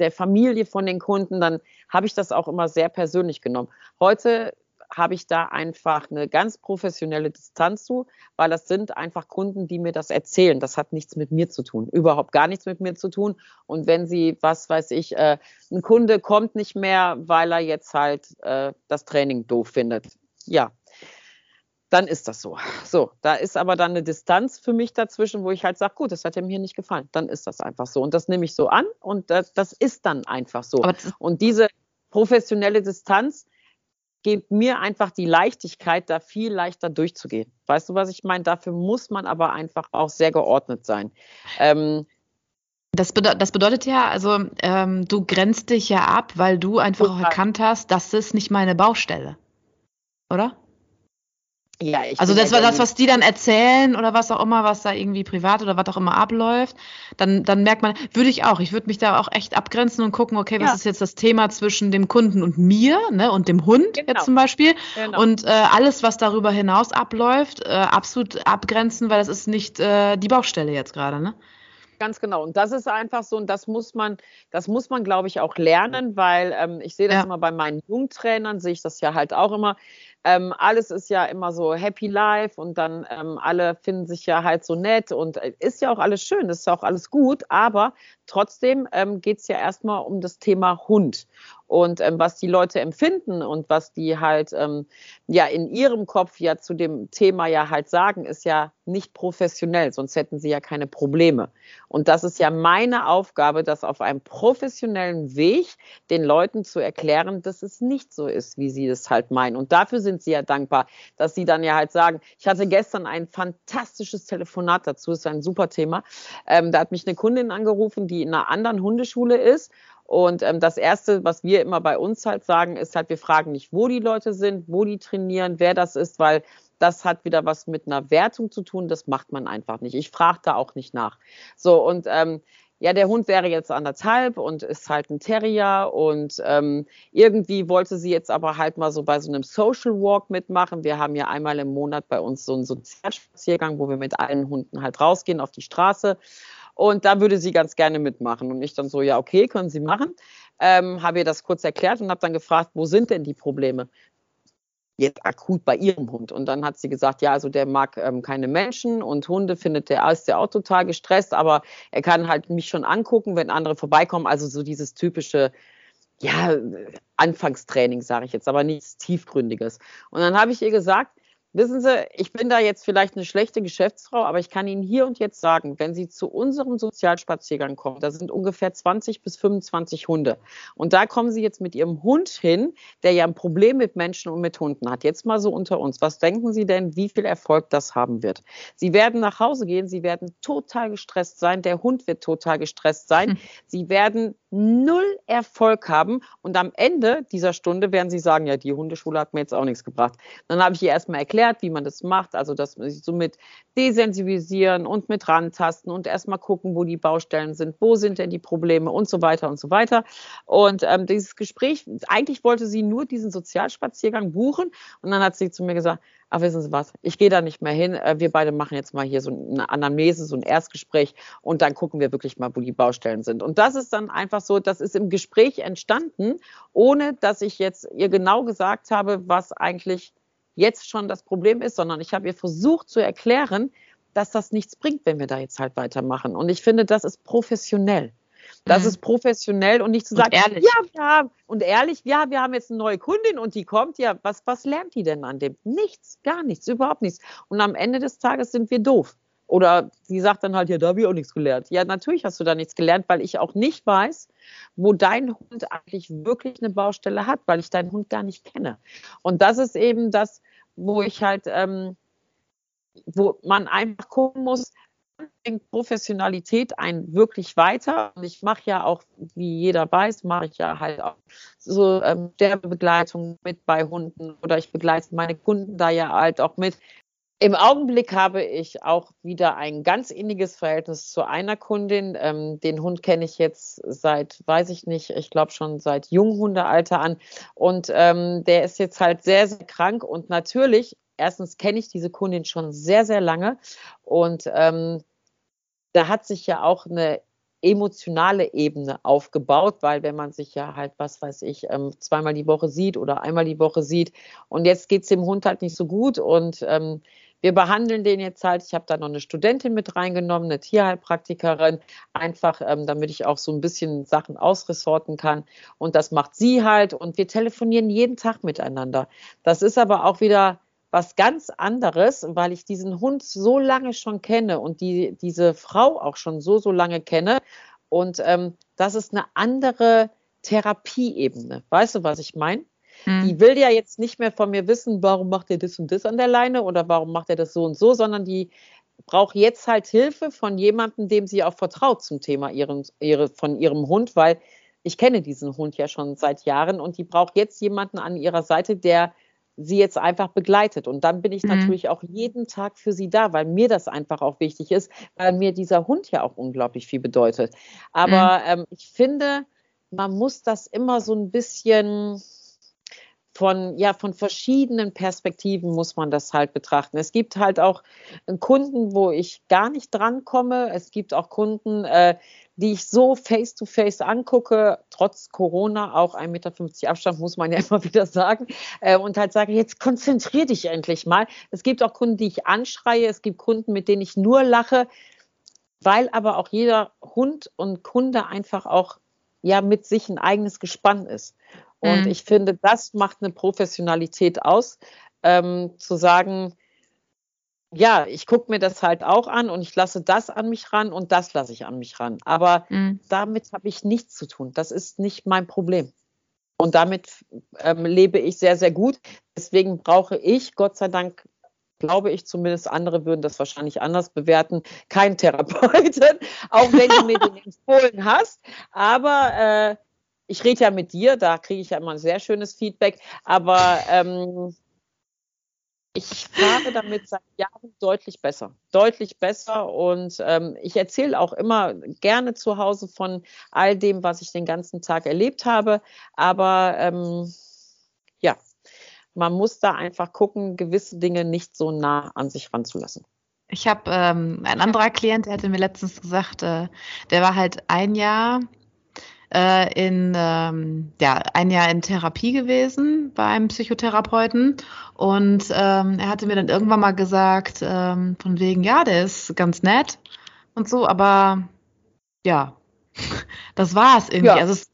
der Familie von den Kunden, dann habe ich das auch immer sehr persönlich genommen. Heute habe ich da einfach eine ganz professionelle Distanz zu, weil das sind einfach Kunden, die mir das erzählen. Das hat nichts mit mir zu tun, überhaupt gar nichts mit mir zu tun. Und wenn sie, was weiß ich, äh, ein Kunde kommt nicht mehr, weil er jetzt halt äh, das Training doof findet, ja, dann ist das so. So, da ist aber dann eine Distanz für mich dazwischen, wo ich halt sage, gut, das hat mir hier nicht gefallen. Dann ist das einfach so. Und das nehme ich so an und das, das ist dann einfach so. Und diese professionelle Distanz, gibt mir einfach die Leichtigkeit, da viel leichter durchzugehen. Weißt du, was ich meine? Dafür muss man aber einfach auch sehr geordnet sein. Ähm, das, bedeutet, das, bedeutet ja, also ähm, du grenzt dich ja ab, weil du einfach auch erkannt hast, das ist nicht meine Baustelle. Oder? Ja, ich also das war das, was die dann erzählen oder was auch immer, was da irgendwie privat oder was auch immer abläuft, dann, dann merkt man, würde ich auch, ich würde mich da auch echt abgrenzen und gucken, okay, was ja. ist jetzt das Thema zwischen dem Kunden und mir, ne, und dem Hund genau. jetzt zum Beispiel. Genau. Und äh, alles, was darüber hinaus abläuft, äh, absolut abgrenzen, weil das ist nicht äh, die Baustelle jetzt gerade, ne? Ganz genau. Und das ist einfach so, und das muss man, das muss man, glaube ich, auch lernen, weil ähm, ich sehe das ja. immer bei meinen Jungtrainern, sehe ich das ja halt auch immer. Ähm, alles ist ja immer so Happy Life und dann ähm, alle finden sich ja halt so nett und äh, ist ja auch alles schön, ist ja auch alles gut, aber trotzdem ähm, geht es ja erstmal um das Thema Hund und ähm, was die Leute empfinden und was die halt ähm, ja in ihrem Kopf ja zu dem Thema ja halt sagen, ist ja nicht professionell, sonst hätten sie ja keine Probleme. Und das ist ja meine Aufgabe, das auf einem professionellen Weg den Leuten zu erklären, dass es nicht so ist, wie sie es halt meinen. Und dafür sind sie ja dankbar, dass sie dann ja halt sagen, ich hatte gestern ein fantastisches Telefonat dazu, ist ein super Thema. Ähm, da hat mich eine Kundin angerufen, die in einer anderen Hundeschule ist und ähm, das Erste, was wir immer bei uns halt sagen, ist halt, wir fragen nicht, wo die Leute sind, wo die trainieren, wer das ist, weil das hat wieder was mit einer Wertung zu tun. Das macht man einfach nicht. Ich frage da auch nicht nach. So, und ähm, ja, der Hund wäre jetzt anderthalb und ist halt ein Terrier und ähm, irgendwie wollte sie jetzt aber halt mal so bei so einem Social Walk mitmachen. Wir haben ja einmal im Monat bei uns so einen Sozialspaziergang, wo wir mit allen Hunden halt rausgehen auf die Straße und da würde sie ganz gerne mitmachen. Und ich dann so, ja, okay, können Sie machen. Ähm, habe ihr das kurz erklärt und habe dann gefragt, wo sind denn die Probleme? Jetzt akut bei ihrem Hund. Und dann hat sie gesagt, ja, also der mag ähm, keine Menschen und Hunde findet der, ist der auch total gestresst, aber er kann halt mich schon angucken, wenn andere vorbeikommen. Also so dieses typische, ja, Anfangstraining, sage ich jetzt, aber nichts Tiefgründiges. Und dann habe ich ihr gesagt, Wissen Sie, ich bin da jetzt vielleicht eine schlechte Geschäftsfrau, aber ich kann Ihnen hier und jetzt sagen, wenn Sie zu unserem Sozialspaziergang kommen, da sind ungefähr 20 bis 25 Hunde. Und da kommen Sie jetzt mit Ihrem Hund hin, der ja ein Problem mit Menschen und mit Hunden hat. Jetzt mal so unter uns. Was denken Sie denn, wie viel Erfolg das haben wird? Sie werden nach Hause gehen, Sie werden total gestresst sein, der Hund wird total gestresst sein. Hm. Sie werden null Erfolg haben und am Ende dieser Stunde werden Sie sagen, ja, die Hundeschule hat mir jetzt auch nichts gebracht. Dann habe ich ihr erstmal erklärt, wie man das macht, also dass man sich so mit desensibilisieren und mit rantasten und erstmal gucken, wo die Baustellen sind, wo sind denn die Probleme und so weiter und so weiter. Und ähm, dieses Gespräch, eigentlich wollte sie nur diesen Sozialspaziergang buchen und dann hat sie zu mir gesagt, ach wissen Sie was, ich gehe da nicht mehr hin. Äh, wir beide machen jetzt mal hier so eine Anamnese, so ein Erstgespräch und dann gucken wir wirklich mal, wo die Baustellen sind. Und das ist dann einfach so, das ist im Gespräch entstanden, ohne dass ich jetzt ihr genau gesagt habe, was eigentlich jetzt schon das Problem ist, sondern ich habe ihr versucht zu erklären, dass das nichts bringt, wenn wir da jetzt halt weitermachen. Und ich finde, das ist professionell. Das mhm. ist professionell und nicht zu sagen, ehrlich. ja, wir haben, und ehrlich, ja, wir haben jetzt eine neue Kundin und die kommt, ja, was, was lernt die denn an dem? Nichts, gar nichts, überhaupt nichts. Und am Ende des Tages sind wir doof. Oder sie sagt dann halt, ja, da habe ich auch nichts gelernt. Ja, natürlich hast du da nichts gelernt, weil ich auch nicht weiß, wo dein Hund eigentlich wirklich eine Baustelle hat, weil ich deinen Hund gar nicht kenne. Und das ist eben das, wo ich halt, ähm, wo man einfach gucken muss, bringt Professionalität ein wirklich weiter. Und ich mache ja auch, wie jeder weiß, mache ich ja halt auch so ähm, Sterbebegleitung mit bei Hunden oder ich begleite meine Kunden da ja halt auch mit. Im Augenblick habe ich auch wieder ein ganz inniges Verhältnis zu einer Kundin. Ähm, den Hund kenne ich jetzt seit, weiß ich nicht, ich glaube schon seit Junghundealter an. Und ähm, der ist jetzt halt sehr, sehr krank. Und natürlich, erstens kenne ich diese Kundin schon sehr, sehr lange. Und ähm, da hat sich ja auch eine emotionale Ebene aufgebaut, weil wenn man sich ja halt, was weiß ich, ähm, zweimal die Woche sieht oder einmal die Woche sieht und jetzt geht es dem Hund halt nicht so gut und ähm, wir behandeln den jetzt halt. Ich habe da noch eine Studentin mit reingenommen, eine Tierheilpraktikerin, einfach ähm, damit ich auch so ein bisschen Sachen ausressorten kann. Und das macht sie halt. Und wir telefonieren jeden Tag miteinander. Das ist aber auch wieder was ganz anderes, weil ich diesen Hund so lange schon kenne und die, diese Frau auch schon so, so lange kenne. Und ähm, das ist eine andere Therapieebene. Weißt du, was ich meine? Mhm. Die will ja jetzt nicht mehr von mir wissen, warum macht er das und das an der Leine oder warum macht er das so und so, sondern die braucht jetzt halt Hilfe von jemandem, dem sie auch vertraut zum Thema ihren, ihre, von ihrem Hund, weil ich kenne diesen Hund ja schon seit Jahren und die braucht jetzt jemanden an ihrer Seite, der sie jetzt einfach begleitet. Und dann bin ich mhm. natürlich auch jeden Tag für sie da, weil mir das einfach auch wichtig ist, weil mir dieser Hund ja auch unglaublich viel bedeutet. Aber mhm. ähm, ich finde, man muss das immer so ein bisschen von, ja, von verschiedenen Perspektiven muss man das halt betrachten. Es gibt halt auch Kunden, wo ich gar nicht drankomme. Es gibt auch Kunden, äh, die ich so face to face angucke, trotz Corona, auch 1,50 Meter Abstand, muss man ja immer wieder sagen, äh, und halt sage, jetzt konzentrier dich endlich mal. Es gibt auch Kunden, die ich anschreie. Es gibt Kunden, mit denen ich nur lache, weil aber auch jeder Hund und Kunde einfach auch ja mit sich ein eigenes Gespann ist. Und mhm. ich finde, das macht eine Professionalität aus, ähm, zu sagen, ja, ich gucke mir das halt auch an und ich lasse das an mich ran und das lasse ich an mich ran. Aber mhm. damit habe ich nichts zu tun. Das ist nicht mein Problem. Und damit ähm, lebe ich sehr, sehr gut. Deswegen brauche ich, Gott sei Dank, glaube ich zumindest, andere würden das wahrscheinlich anders bewerten, keinen Therapeuten, auch wenn du mir den empfohlen hast. Aber äh, ich rede ja mit dir, da kriege ich ja immer ein sehr schönes Feedback, aber ähm, ich fahre damit seit Jahren deutlich besser. Deutlich besser. Und ähm, ich erzähle auch immer gerne zu Hause von all dem, was ich den ganzen Tag erlebt habe. Aber ähm, ja, man muss da einfach gucken, gewisse Dinge nicht so nah an sich ranzulassen. Ich habe ähm, ein anderer Klient, der hatte mir letztens gesagt, äh, der war halt ein Jahr äh, in ähm, ja ein Jahr in Therapie gewesen beim Psychotherapeuten und ähm, er hatte mir dann irgendwann mal gesagt ähm, von wegen ja der ist ganz nett und so aber ja Das war es irgendwie. Ja. Also es,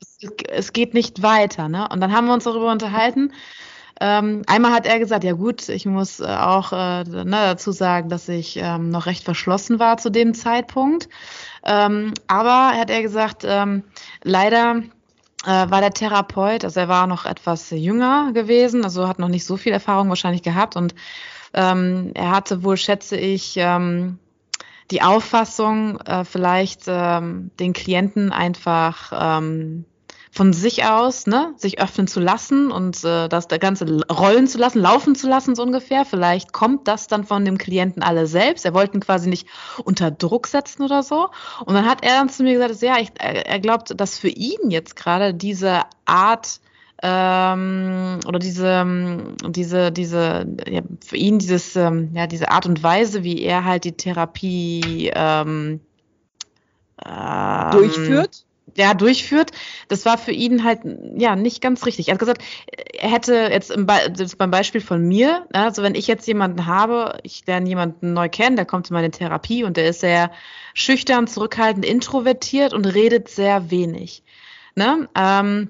es, geht nicht weiter. Ne? Und dann haben wir uns darüber unterhalten. Ähm, einmal hat er gesagt, ja gut, ich muss äh, auch äh, ne, dazu sagen, dass ich ähm, noch recht verschlossen war zu dem Zeitpunkt. Ähm, aber hat er gesagt, ähm, leider äh, war der Therapeut, also er war noch etwas jünger gewesen, also hat noch nicht so viel Erfahrung wahrscheinlich gehabt und ähm, er hatte wohl, schätze ich, ähm, die Auffassung, äh, vielleicht den Klienten einfach von sich aus, ne, sich öffnen zu lassen und äh, das der ganze rollen zu lassen, laufen zu lassen, so ungefähr. Vielleicht kommt das dann von dem Klienten alle selbst. Er wollte ihn quasi nicht unter Druck setzen oder so. Und dann hat er dann zu mir gesagt, ja, ich, er glaubt, dass für ihn jetzt gerade diese Art ähm, oder diese, diese, diese, ja, für ihn dieses, ähm, ja, diese Art und Weise, wie er halt die Therapie ähm, ähm durchführt ja, durchführt, das war für ihn halt ja nicht ganz richtig. Er hat gesagt, er hätte jetzt im Be beim Beispiel von mir, also wenn ich jetzt jemanden habe, ich lerne jemanden neu kennen, der kommt in meine Therapie und der ist sehr schüchtern, zurückhaltend, introvertiert und redet sehr wenig. Ne? Ähm,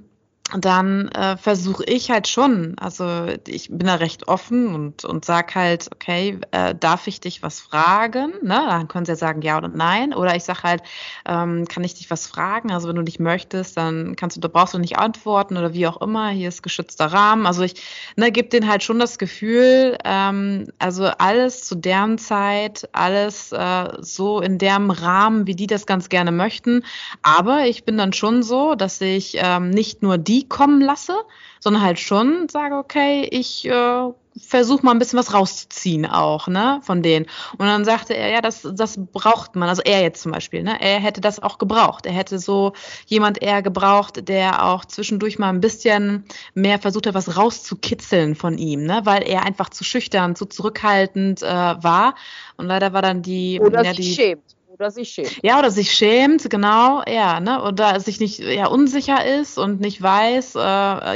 dann äh, versuche ich halt schon, also ich bin da recht offen und, und sag halt, okay, äh, darf ich dich was fragen? Ne? Dann können sie ja sagen ja oder nein. Oder ich sag halt, ähm, kann ich dich was fragen? Also wenn du nicht möchtest, dann kannst du, da brauchst du nicht antworten oder wie auch immer. Hier ist geschützter Rahmen. Also ich ne, gebe denen halt schon das Gefühl, ähm, also alles zu deren Zeit, alles äh, so in dem Rahmen, wie die das ganz gerne möchten. Aber ich bin dann schon so, dass ich ähm, nicht nur die kommen lasse, sondern halt schon sage, okay, ich äh, versuche mal ein bisschen was rauszuziehen auch, ne, von denen. Und dann sagte er, ja, das, das braucht man, also er jetzt zum Beispiel, ne, er hätte das auch gebraucht. Er hätte so jemand eher gebraucht, der auch zwischendurch mal ein bisschen mehr versucht hat, was rauszukitzeln von ihm, ne, weil er einfach zu schüchtern, zu zurückhaltend äh, war. Und leider war dann die, Oder ja, die, schämt oder sich schämt. Ja, oder sich schämt, genau, ja, ne? Oder sich nicht ja, unsicher ist und nicht weiß, äh,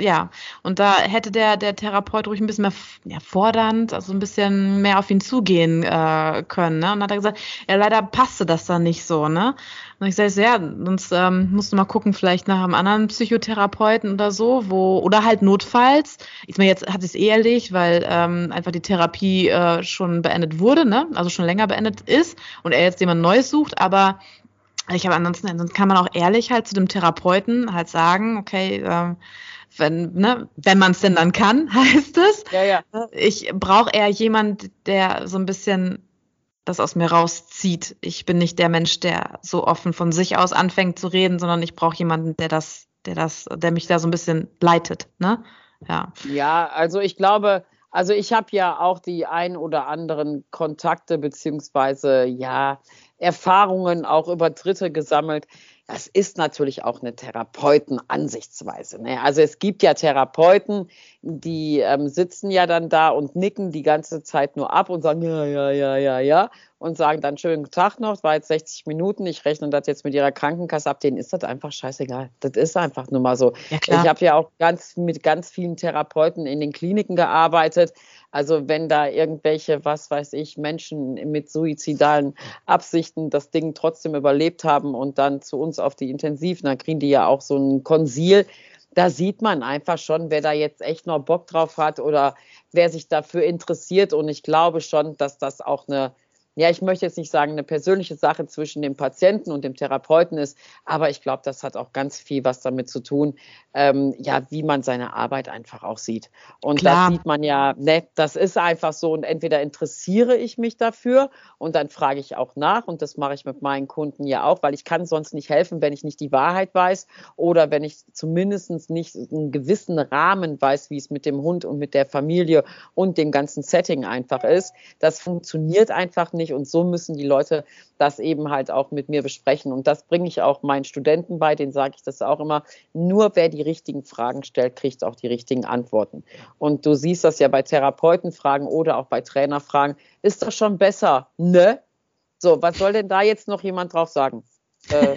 ja. Und da hätte der, der Therapeut ruhig ein bisschen mehr ja, fordernd, also ein bisschen mehr auf ihn zugehen äh, können. Ne? Und hat er gesagt, ja, leider passte das dann nicht so, ne? Und ich sage, ja, sonst ähm, musst du mal gucken, vielleicht nach einem anderen Psychotherapeuten oder so, wo, oder halt notfalls. Ich meine, jetzt hat es eh erledigt, weil ähm, einfach die Therapie äh, schon beendet wurde, ne? Also schon länger beendet ist und er jetzt jemand Neues sucht, aber ich habe ansonsten, ansonsten kann man auch ehrlich halt zu dem Therapeuten halt sagen, okay, ähm, wenn, ne, wenn man es denn dann kann, heißt es. Ja, ja. Ich brauche eher jemand, der so ein bisschen das aus mir rauszieht. Ich bin nicht der Mensch, der so offen von sich aus anfängt zu reden, sondern ich brauche jemanden, der das, der das, der mich da so ein bisschen leitet. Ne? Ja. Ja, also ich glaube, also ich habe ja auch die ein oder anderen Kontakte beziehungsweise ja Erfahrungen auch über Dritte gesammelt das ist natürlich auch eine Therapeuten-Ansichtsweise. Ne? Also es gibt ja Therapeuten, die ähm, sitzen ja dann da und nicken die ganze Zeit nur ab und sagen, ja, ja, ja, ja, ja, und sagen dann schönen Tag noch, war jetzt 60 Minuten, ich rechne das jetzt mit ihrer Krankenkasse ab, denen ist das einfach scheißegal. Das ist einfach nur mal so. Ja, ich habe ja auch ganz mit ganz vielen Therapeuten in den Kliniken gearbeitet. Also wenn da irgendwelche, was weiß ich, Menschen mit suizidalen Absichten das Ding trotzdem überlebt haben und dann zu uns auf die Intensiv, dann kriegen die ja auch so ein Konsil. Da sieht man einfach schon, wer da jetzt echt noch Bock drauf hat oder wer sich dafür interessiert. Und ich glaube schon, dass das auch eine ja, ich möchte jetzt nicht sagen, eine persönliche Sache zwischen dem Patienten und dem Therapeuten ist, aber ich glaube, das hat auch ganz viel was damit zu tun, ähm, ja, wie man seine Arbeit einfach auch sieht. Und Klar. das sieht man ja, ne, das ist einfach so und entweder interessiere ich mich dafür und dann frage ich auch nach und das mache ich mit meinen Kunden ja auch, weil ich kann sonst nicht helfen, wenn ich nicht die Wahrheit weiß oder wenn ich zumindest nicht einen gewissen Rahmen weiß, wie es mit dem Hund und mit der Familie und dem ganzen Setting einfach ist. Das funktioniert einfach nicht nicht. Und so müssen die Leute das eben halt auch mit mir besprechen. Und das bringe ich auch meinen Studenten bei, denen sage ich das auch immer. Nur wer die richtigen Fragen stellt, kriegt auch die richtigen Antworten. Und du siehst das ja bei Therapeutenfragen oder auch bei Trainerfragen. Ist das schon besser? Ne? So, was soll denn da jetzt noch jemand drauf sagen? Äh,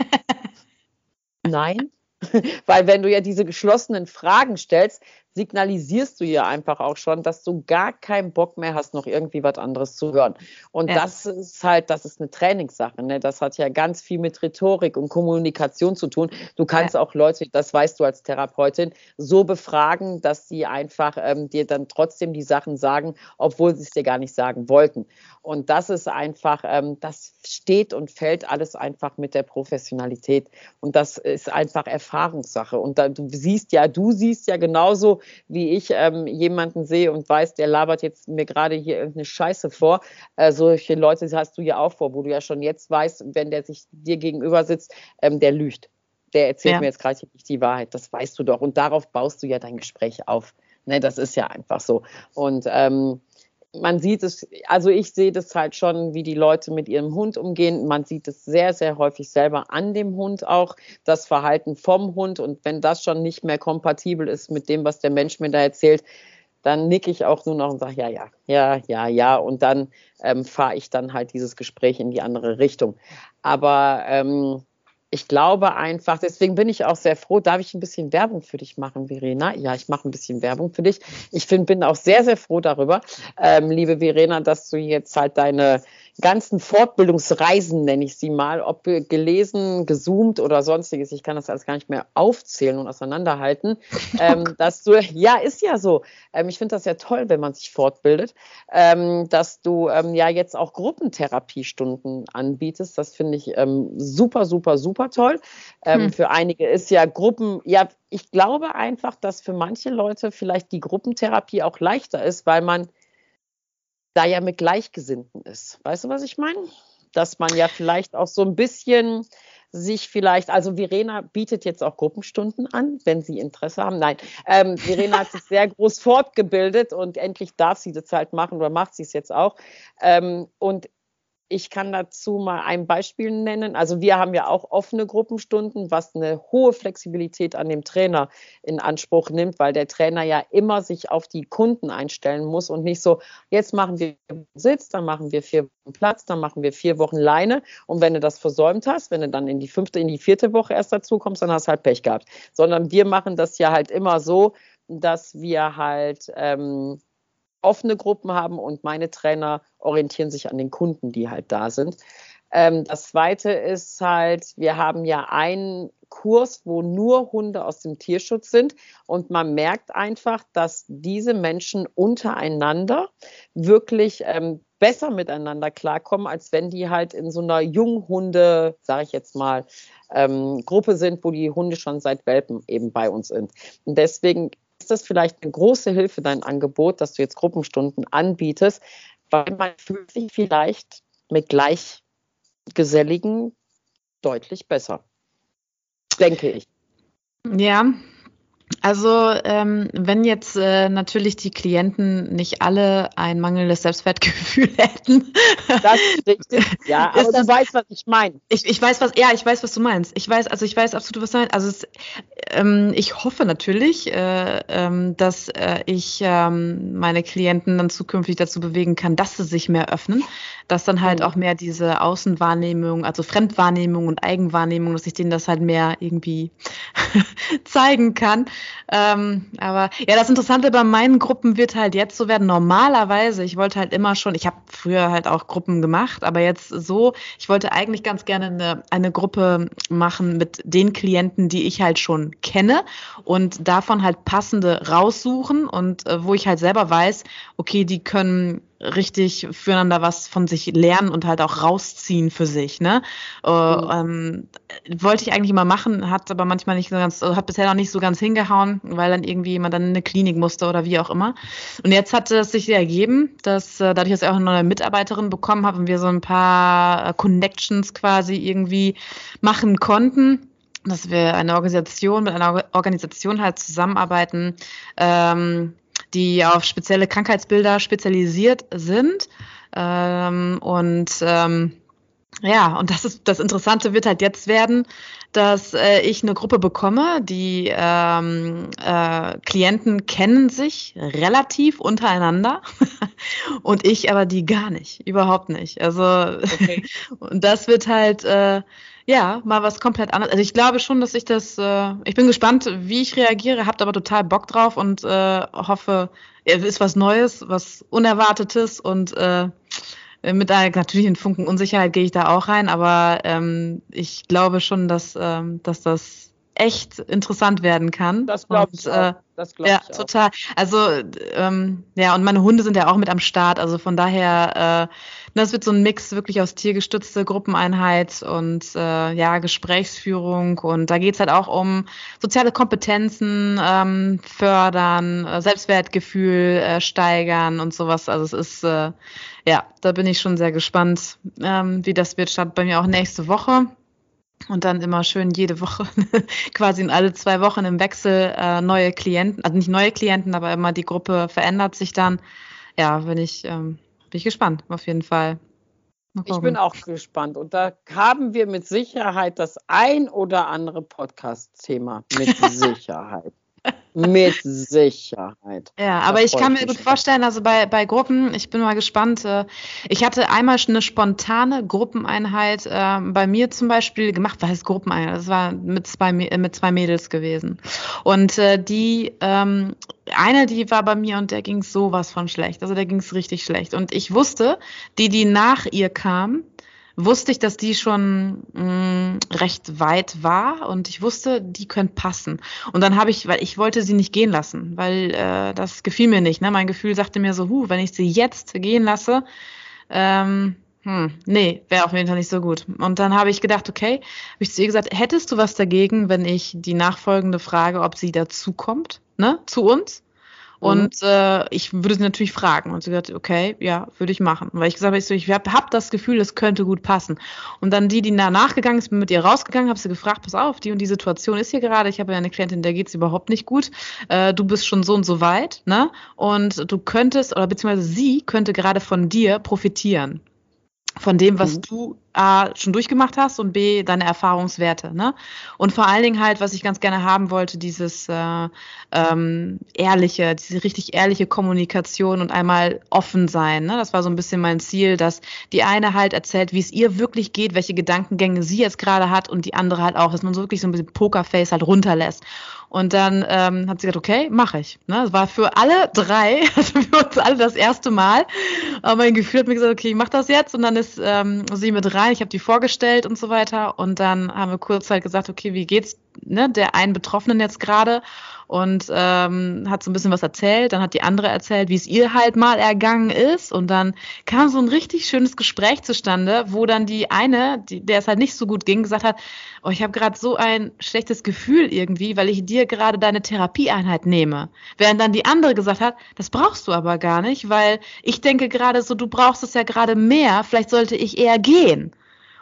nein? Weil wenn du ja diese geschlossenen Fragen stellst, signalisierst du ihr einfach auch schon, dass du gar keinen Bock mehr hast, noch irgendwie was anderes zu hören. Und ja. das ist halt, das ist eine Trainingssache. Ne? Das hat ja ganz viel mit Rhetorik und Kommunikation zu tun. Du kannst ja. auch Leute, das weißt du als Therapeutin, so befragen, dass sie einfach ähm, dir dann trotzdem die Sachen sagen, obwohl sie es dir gar nicht sagen wollten. Und das ist einfach, ähm, das steht und fällt alles einfach mit der Professionalität. Und das ist einfach Erfahrungssache. Und da, du siehst ja, du siehst ja genauso, wie ich ähm, jemanden sehe und weiß, der labert jetzt mir gerade hier irgendeine Scheiße vor. Äh, solche Leute hast du ja auch vor, wo du ja schon jetzt weißt, wenn der sich dir gegenüber sitzt, ähm, der lügt. Der erzählt ja. mir jetzt gerade nicht die Wahrheit. Das weißt du doch. Und darauf baust du ja dein Gespräch auf. Ne, das ist ja einfach so. Und ähm, man sieht es, also ich sehe das halt schon, wie die Leute mit ihrem Hund umgehen. Man sieht es sehr, sehr häufig selber an dem Hund auch, das Verhalten vom Hund. Und wenn das schon nicht mehr kompatibel ist mit dem, was der Mensch mir da erzählt, dann nicke ich auch nur noch und sage, ja, ja, ja, ja, ja. Und dann ähm, fahre ich dann halt dieses Gespräch in die andere Richtung. Aber ähm, ich glaube einfach, deswegen bin ich auch sehr froh. Darf ich ein bisschen Werbung für dich machen, Verena? Ja, ich mache ein bisschen Werbung für dich. Ich find, bin auch sehr, sehr froh darüber, ähm, liebe Verena, dass du jetzt halt deine ganzen Fortbildungsreisen, nenne ich sie mal, ob gelesen, gezoomt oder sonstiges, ich kann das alles gar nicht mehr aufzählen und auseinanderhalten, ähm, dass du, ja, ist ja so, ähm, ich finde das ja toll, wenn man sich fortbildet, ähm, dass du ähm, ja jetzt auch Gruppentherapiestunden anbietest, das finde ich ähm, super, super, super toll. Ähm, hm. Für einige ist ja Gruppen, ja, ich glaube einfach, dass für manche Leute vielleicht die Gruppentherapie auch leichter ist, weil man da ja mit Gleichgesinnten ist. Weißt du, was ich meine? Dass man ja vielleicht auch so ein bisschen sich vielleicht, also Verena bietet jetzt auch Gruppenstunden an, wenn Sie Interesse haben. Nein, ähm, Verena hat sich sehr groß fortgebildet und endlich darf sie das halt machen oder macht sie es jetzt auch. Ähm, und ich kann dazu mal ein Beispiel nennen. Also wir haben ja auch offene Gruppenstunden, was eine hohe Flexibilität an dem Trainer in Anspruch nimmt, weil der Trainer ja immer sich auf die Kunden einstellen muss und nicht so, jetzt machen wir Sitz, dann machen wir vier Wochen Platz, dann machen wir vier Wochen Leine. Und wenn du das versäumt hast, wenn du dann in die fünfte, in die vierte Woche erst dazu kommst, dann hast du halt Pech gehabt. Sondern wir machen das ja halt immer so, dass wir halt ähm, offene Gruppen haben und meine Trainer orientieren sich an den Kunden, die halt da sind. Ähm, das zweite ist halt, wir haben ja einen Kurs, wo nur Hunde aus dem Tierschutz sind und man merkt einfach, dass diese Menschen untereinander wirklich ähm, besser miteinander klarkommen, als wenn die halt in so einer Junghunde, sage ich jetzt mal, ähm, Gruppe sind, wo die Hunde schon seit Welpen eben bei uns sind. Und deswegen ist das vielleicht eine große Hilfe, dein Angebot, dass du jetzt Gruppenstunden anbietest, weil man fühlt sich vielleicht mit Gleichgeselligen deutlich besser. Denke ich. Ja, also ähm, wenn jetzt äh, natürlich die Klienten nicht alle ein mangelndes Selbstwertgefühl hätten. Das ist richtig. Ja, aber das, du weißt, was ich meine. Ich, ich weiß, was, ja, ich weiß, was du meinst. Ich weiß, also ich weiß absolut, was du meinst. Also es, ähm, ich hoffe natürlich, äh, ähm, dass äh, ich ähm, meine Klienten dann zukünftig dazu bewegen kann, dass sie sich mehr öffnen, dass dann halt mhm. auch mehr diese Außenwahrnehmung, also Fremdwahrnehmung und Eigenwahrnehmung, dass ich denen das halt mehr irgendwie zeigen kann. Ähm, aber ja, das Interessante bei meinen Gruppen wird halt jetzt so werden. Normalerweise, ich wollte halt immer schon, ich habe früher halt auch Gruppen gemacht, aber jetzt so, ich wollte eigentlich ganz gerne eine, eine Gruppe machen mit den Klienten, die ich halt schon kenne und davon halt passende raussuchen und äh, wo ich halt selber weiß, okay, die können richtig füreinander was von sich lernen und halt auch rausziehen für sich. Ne? Äh, ähm, wollte ich eigentlich immer machen, hat aber manchmal nicht so ganz, hat bisher noch nicht so ganz hingehauen, weil dann irgendwie jemand dann in eine Klinik musste oder wie auch immer. Und jetzt hat es sich ergeben, dass äh, dadurch, dass ich auch eine neue Mitarbeiterin bekommen habe und wir so ein paar äh, Connections quasi irgendwie machen konnten, dass wir eine Organisation mit einer Organisation halt zusammenarbeiten, ähm, die auf spezielle Krankheitsbilder spezialisiert sind. Ähm, und ähm, ja, und das ist das Interessante wird halt jetzt werden, dass äh, ich eine Gruppe bekomme, die ähm, äh, Klienten kennen sich relativ untereinander und ich aber die gar nicht, überhaupt nicht. Also okay. und das wird halt äh, Ja, mal was komplett anderes. Also ich glaube schon, dass ich das, äh, ich bin gespannt, wie ich reagiere, habt aber total Bock drauf und äh, hoffe, es ist was Neues, was Unerwartetes und äh, mit einer natürlichen Funken Unsicherheit gehe ich da auch rein, aber ähm, ich glaube schon, dass, ähm, dass das echt interessant werden kann. Das glaube ich. Und, äh, das glaube ja, ich. Ja, total. Also, ähm, ja, und meine Hunde sind ja auch mit am Start. Also von daher, äh, das wird so ein Mix wirklich aus tiergestützte Gruppeneinheit und äh, ja, Gesprächsführung. Und da geht's halt auch um soziale Kompetenzen ähm, fördern, äh, Selbstwertgefühl äh, steigern und sowas. Also es ist, äh, ja, da bin ich schon sehr gespannt, ähm, wie das wird. Statt bei mir auch nächste Woche und dann immer schön jede Woche, quasi in alle zwei Wochen im Wechsel äh, neue Klienten, also nicht neue Klienten, aber immer die Gruppe verändert sich dann. Ja, bin ich, ähm, bin ich gespannt, auf jeden Fall. Ich bin auch gespannt. Und da haben wir mit Sicherheit das ein oder andere Podcast-Thema. Mit Sicherheit. Mit Sicherheit. Ja, aber ich kann mir gut vorstellen, also bei, bei Gruppen, ich bin mal gespannt. Äh, ich hatte einmal eine spontane Gruppeneinheit äh, bei mir zum Beispiel gemacht. Was heißt Gruppeneinheit? Das war mit zwei, mit zwei Mädels gewesen. Und äh, die, ähm, eine, die war bei mir und der ging sowas von schlecht. Also der ging es richtig schlecht. Und ich wusste, die, die nach ihr kam, wusste ich, dass die schon mh, mm, recht weit war und ich wusste, die können passen. Und dann habe ich, weil ich wollte sie nicht gehen lassen, weil äh, das gefiel mir nicht. Ne? Mein Gefühl sagte mir so, hu, wenn ich sie jetzt gehen lasse, ähm, hm, nee, wäre auf jeden Fall nicht so gut. Und dann habe ich gedacht, okay, habe ich zu ihr gesagt, hättest du was dagegen, wenn ich die nachfolgende frage, ob sie dazukommt, ne, zu uns? Mhm. Und äh, ich würde sie natürlich fragen. Und sie gesagt, okay, ja, würde ich machen. Weil ich gesagt habe, ich, so, ich habe hab das Gefühl, es könnte gut passen. Und dann die, die danach gegangen ist, bin mit ihr rausgegangen, habe sie gefragt, pass auf, die und die Situation ist hier gerade. Ich habe ja eine Klientin, der geht es überhaupt nicht gut. Äh, du bist schon so und so weit, ne? Und du könntest, oder beziehungsweise sie könnte gerade von dir profitieren von dem, was mhm. du A schon durchgemacht hast und B deine Erfahrungswerte. Ne? Und vor allen Dingen halt, was ich ganz gerne haben wollte, dieses äh, ähm, ehrliche, diese richtig ehrliche Kommunikation und einmal offen sein. Ne? Das war so ein bisschen mein Ziel, dass die eine halt erzählt, wie es ihr wirklich geht, welche Gedankengänge sie jetzt gerade hat und die andere halt auch, dass man so wirklich so ein bisschen Pokerface halt runterlässt. Und dann ähm, hat sie gesagt, okay, mache ich. Ne? Das war für alle drei, also für uns alle das erste Mal. Aber mein Gefühl hat mir gesagt, okay, ich mache das jetzt. Und dann ist ähm, sie mit rein. Ich habe die vorgestellt und so weiter. Und dann haben wir kurz halt gesagt, okay, wie geht's ne, der einen Betroffenen jetzt gerade? Und ähm, hat so ein bisschen was erzählt. Dann hat die andere erzählt, wie es ihr halt mal ergangen ist. Und dann kam so ein richtig schönes Gespräch zustande, wo dann die eine, die, der es halt nicht so gut ging, gesagt hat, oh, ich habe gerade so ein schlechtes Gefühl irgendwie, weil ich dir gerade deine Therapieeinheit nehme. Während dann die andere gesagt hat, das brauchst du aber gar nicht, weil ich denke gerade so, du brauchst es ja gerade mehr, vielleicht sollte ich eher gehen.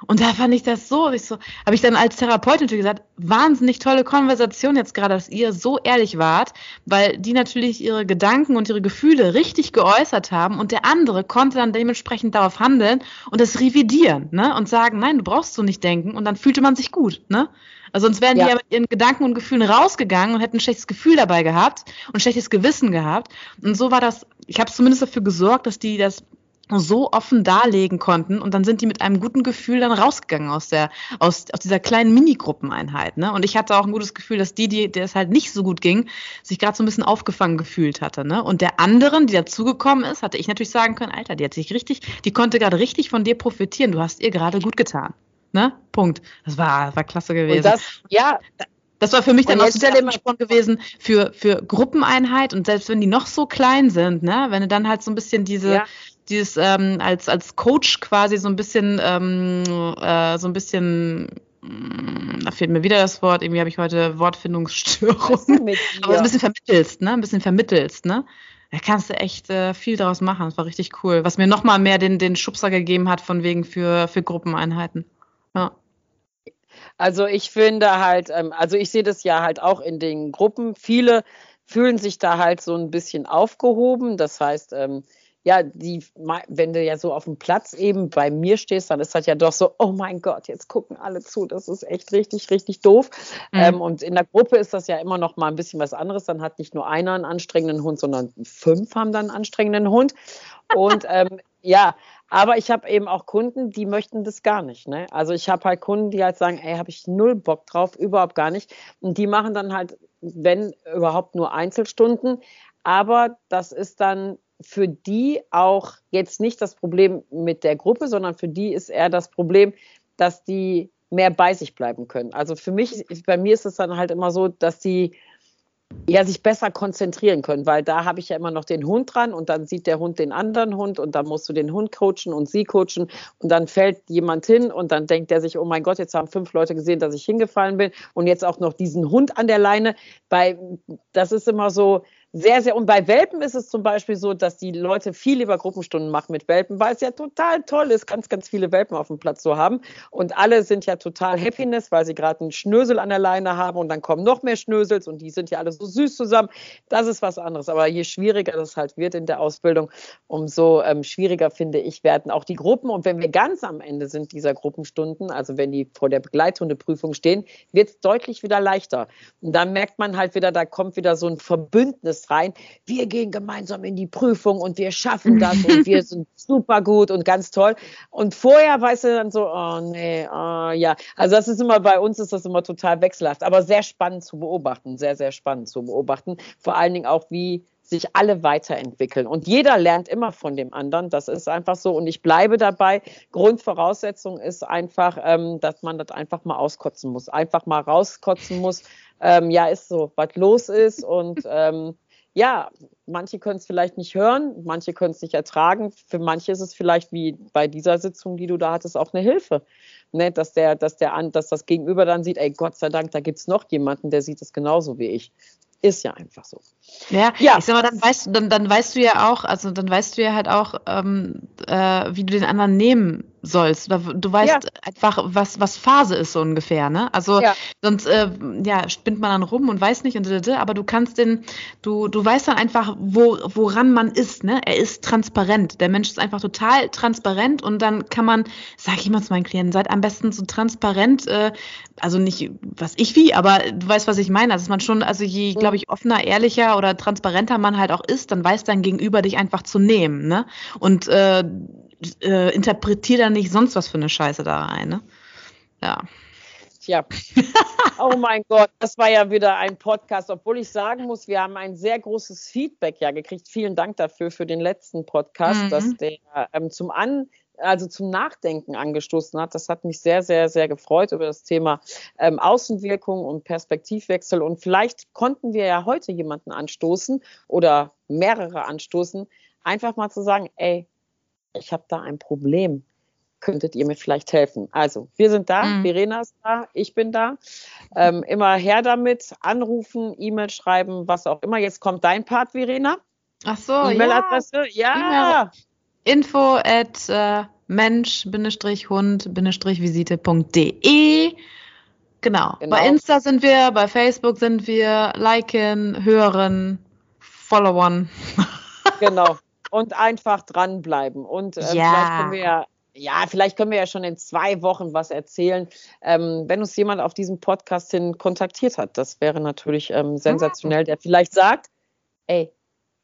Und da fand ich das so, ich so, habe ich dann als Therapeutin natürlich gesagt, wahnsinnig tolle Konversation jetzt gerade, dass ihr so ehrlich wart, weil die natürlich ihre Gedanken und ihre Gefühle richtig geäußert haben und der andere konnte dann dementsprechend darauf handeln und das revidieren, ne? Und sagen, nein, du brauchst so nicht denken und dann fühlte man sich gut, ne? Also sonst wären ja. die ja mit ihren Gedanken und Gefühlen rausgegangen und hätten ein schlechtes Gefühl dabei gehabt und ein schlechtes Gewissen gehabt. Und so war das, ich habe zumindest dafür gesorgt, dass die das so offen darlegen konnten und dann sind die mit einem guten Gefühl dann rausgegangen aus der aus, aus dieser kleinen Minigruppeneinheit ne? Und ich hatte auch ein gutes Gefühl dass die die der es halt nicht so gut ging sich gerade so ein bisschen aufgefangen gefühlt hatte ne? Und der anderen die dazugekommen ist hatte ich natürlich sagen können Alter die hat sich richtig die konnte gerade richtig von dir profitieren. Du hast ihr gerade gut getan ne? Punkt. Das war war klasse gewesen. und das ja. Das war für mich dann auch so der Ansporn gewesen für, für Gruppeneinheit und selbst wenn die noch so klein sind, ne, wenn du dann halt so ein bisschen diese, ja dieses ähm, als, als Coach quasi so ein bisschen, ähm, äh, so ein bisschen, mm, da fehlt mir wieder das Wort, irgendwie habe ich heute Wortfindungsstörung. Aber ein bisschen vermittelst, ne? Ein bisschen vermittelst, ne? Da kannst du echt äh, viel daraus machen. Das war richtig cool. Was mir nochmal mehr den, den Schubser gegeben hat, von wegen für, für Gruppeneinheiten. Ja. Also ich finde halt, ähm, also ich sehe das ja halt auch in den Gruppen. Viele fühlen sich da halt so ein bisschen aufgehoben. Das heißt, ähm, ja, die, wenn du ja so auf dem Platz eben bei mir stehst, dann ist das ja doch so, oh mein Gott, jetzt gucken alle zu. Das ist echt richtig, richtig doof. Mhm. Ähm, und in der Gruppe ist das ja immer noch mal ein bisschen was anderes. Dann hat nicht nur einer einen anstrengenden Hund, sondern fünf haben dann einen anstrengenden Hund. Und ähm, ja, aber ich habe eben auch Kunden, die möchten das gar nicht. Ne? Also ich habe halt Kunden, die halt sagen, ey, habe ich null Bock drauf, überhaupt gar nicht. Und die machen dann halt, wenn überhaupt nur Einzelstunden. Aber das ist dann für die auch jetzt nicht das Problem mit der Gruppe, sondern für die ist eher das Problem, dass die mehr bei sich bleiben können. Also für mich, bei mir ist es dann halt immer so, dass die ja, sich besser konzentrieren können, weil da habe ich ja immer noch den Hund dran und dann sieht der Hund den anderen Hund und dann musst du den Hund coachen und sie coachen und dann fällt jemand hin und dann denkt der sich, oh mein Gott, jetzt haben fünf Leute gesehen, dass ich hingefallen bin und jetzt auch noch diesen Hund an der Leine. Bei, das ist immer so, sehr, sehr. Und bei Welpen ist es zum Beispiel so, dass die Leute viel lieber Gruppenstunden machen mit Welpen, weil es ja total toll ist, ganz, ganz viele Welpen auf dem Platz zu haben. Und alle sind ja total Happiness, weil sie gerade einen Schnösel an der Leine haben und dann kommen noch mehr Schnösels und die sind ja alle so süß zusammen. Das ist was anderes. Aber je schwieriger das halt wird in der Ausbildung, umso ähm, schwieriger, finde ich, werden auch die Gruppen. Und wenn wir ganz am Ende sind dieser Gruppenstunden, also wenn die vor der Begleithundeprüfung stehen, wird es deutlich wieder leichter. Und dann merkt man halt wieder, da kommt wieder so ein Verbündnis rein. Wir gehen gemeinsam in die Prüfung und wir schaffen das und wir sind super gut und ganz toll. Und vorher weißt du dann so, oh nee, oh ja. Also das ist immer bei uns ist das immer total wechselhaft, aber sehr spannend zu beobachten, sehr, sehr spannend zu beobachten. Vor allen Dingen auch, wie sich alle weiterentwickeln. Und jeder lernt immer von dem anderen. Das ist einfach so. Und ich bleibe dabei. Grundvoraussetzung ist einfach, ähm, dass man das einfach mal auskotzen muss. Einfach mal rauskotzen muss. Ähm, ja, ist so, was los ist. Und ähm, ja, manche können es vielleicht nicht hören, manche können es nicht ertragen. Für manche ist es vielleicht wie bei dieser Sitzung, die du da hattest, auch eine Hilfe. Ne, dass, der, dass, der, dass das Gegenüber dann sieht, ey, Gott sei Dank, da gibt es noch jemanden, der sieht es genauso wie ich. Ist ja einfach so. Ja, ja. ich sag mal, dann weißt, dann, dann weißt du ja auch, also dann weißt du ja halt auch, ähm, äh, wie du den anderen nehmen sollst. Oder du weißt ja. einfach, was, was Phase ist so ungefähr, ne? Also ja. sonst äh, ja, spinnt man dann rum und weiß nicht und aber du kannst den, du, du weißt dann einfach, wo, woran man ist, ne? Er ist transparent. Der Mensch ist einfach total transparent und dann kann man, sag ich immer zu meinen Klienten, seid am besten so transparent, äh, also nicht was ich wie, aber du weißt, was ich meine. Also man schon, also je, glaube ich, offener, ehrlicher oder transparenter man halt auch ist, dann weiß dein Gegenüber dich einfach zu nehmen, ne? Und äh, äh, interpretier da nicht sonst was für eine Scheiße da rein. Ne? Ja. Tja. Oh mein Gott, das war ja wieder ein Podcast, obwohl ich sagen muss, wir haben ein sehr großes Feedback ja gekriegt. Vielen Dank dafür für den letzten Podcast, mhm. dass der ähm, zum An also zum Nachdenken angestoßen hat. Das hat mich sehr, sehr, sehr gefreut über das Thema ähm, Außenwirkung und Perspektivwechsel. Und vielleicht konnten wir ja heute jemanden anstoßen oder mehrere anstoßen, einfach mal zu sagen, ey, ich habe da ein Problem. Könntet ihr mir vielleicht helfen? Also, wir sind da, mhm. Verena ist da, ich bin da. Ähm, immer her damit, anrufen, E-Mail schreiben, was auch immer. Jetzt kommt dein Part, Verena. Ach so, E-Mail-Adresse, ja. E Info at äh, mensch-hund-visite.de. Genau. genau. Bei Insta sind wir, bei Facebook sind wir, liken, hören, followern. Genau und einfach dranbleiben. Und äh, ja. vielleicht können wir ja ja, vielleicht können wir ja schon in zwei Wochen was erzählen, ähm, wenn uns jemand auf diesem Podcast hin kontaktiert hat. Das wäre natürlich ähm, sensationell, der vielleicht sagt, ey,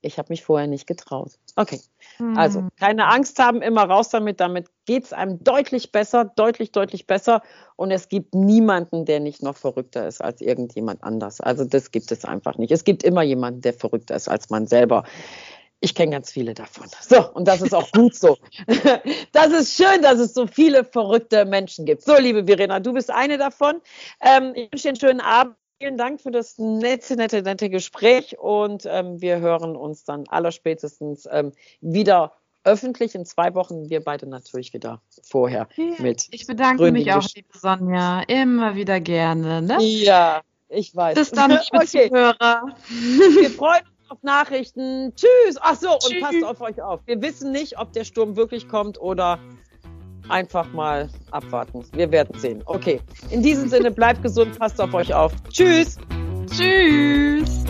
ich habe mich vorher nicht getraut. Okay, hm. also keine Angst haben, immer raus damit. Damit geht es einem deutlich besser, deutlich, deutlich besser. Und es gibt niemanden, der nicht noch verrückter ist als irgendjemand anders. Also das gibt es einfach nicht. Es gibt immer jemanden, der verrückter ist als man selber. Ich kenne ganz viele davon. So, und das ist auch gut so. Das ist schön, dass es so viele verrückte Menschen gibt. So, liebe Verena, du bist eine davon. Ähm, ich wünsche dir einen schönen Abend. Vielen Dank für das nette, nette, nette Gespräch und ähm, wir hören uns dann allerspätestens ähm, wieder öffentlich in zwei Wochen. Wir beide natürlich wieder vorher ja, mit. Ich bedanke mich auch, liebe Sonja, immer wieder gerne. Ne? Ja, ich weiß. Bis dann, liebe okay. Zuhörer. Wir freuen uns auf Nachrichten. Tschüss. Ach so, und passt auf euch auf. Wir wissen nicht, ob der Sturm wirklich kommt oder einfach mal abwarten. Wir werden sehen. Okay. In diesem Sinne, bleibt gesund, passt auf euch auf. Tschüss. Tschüss.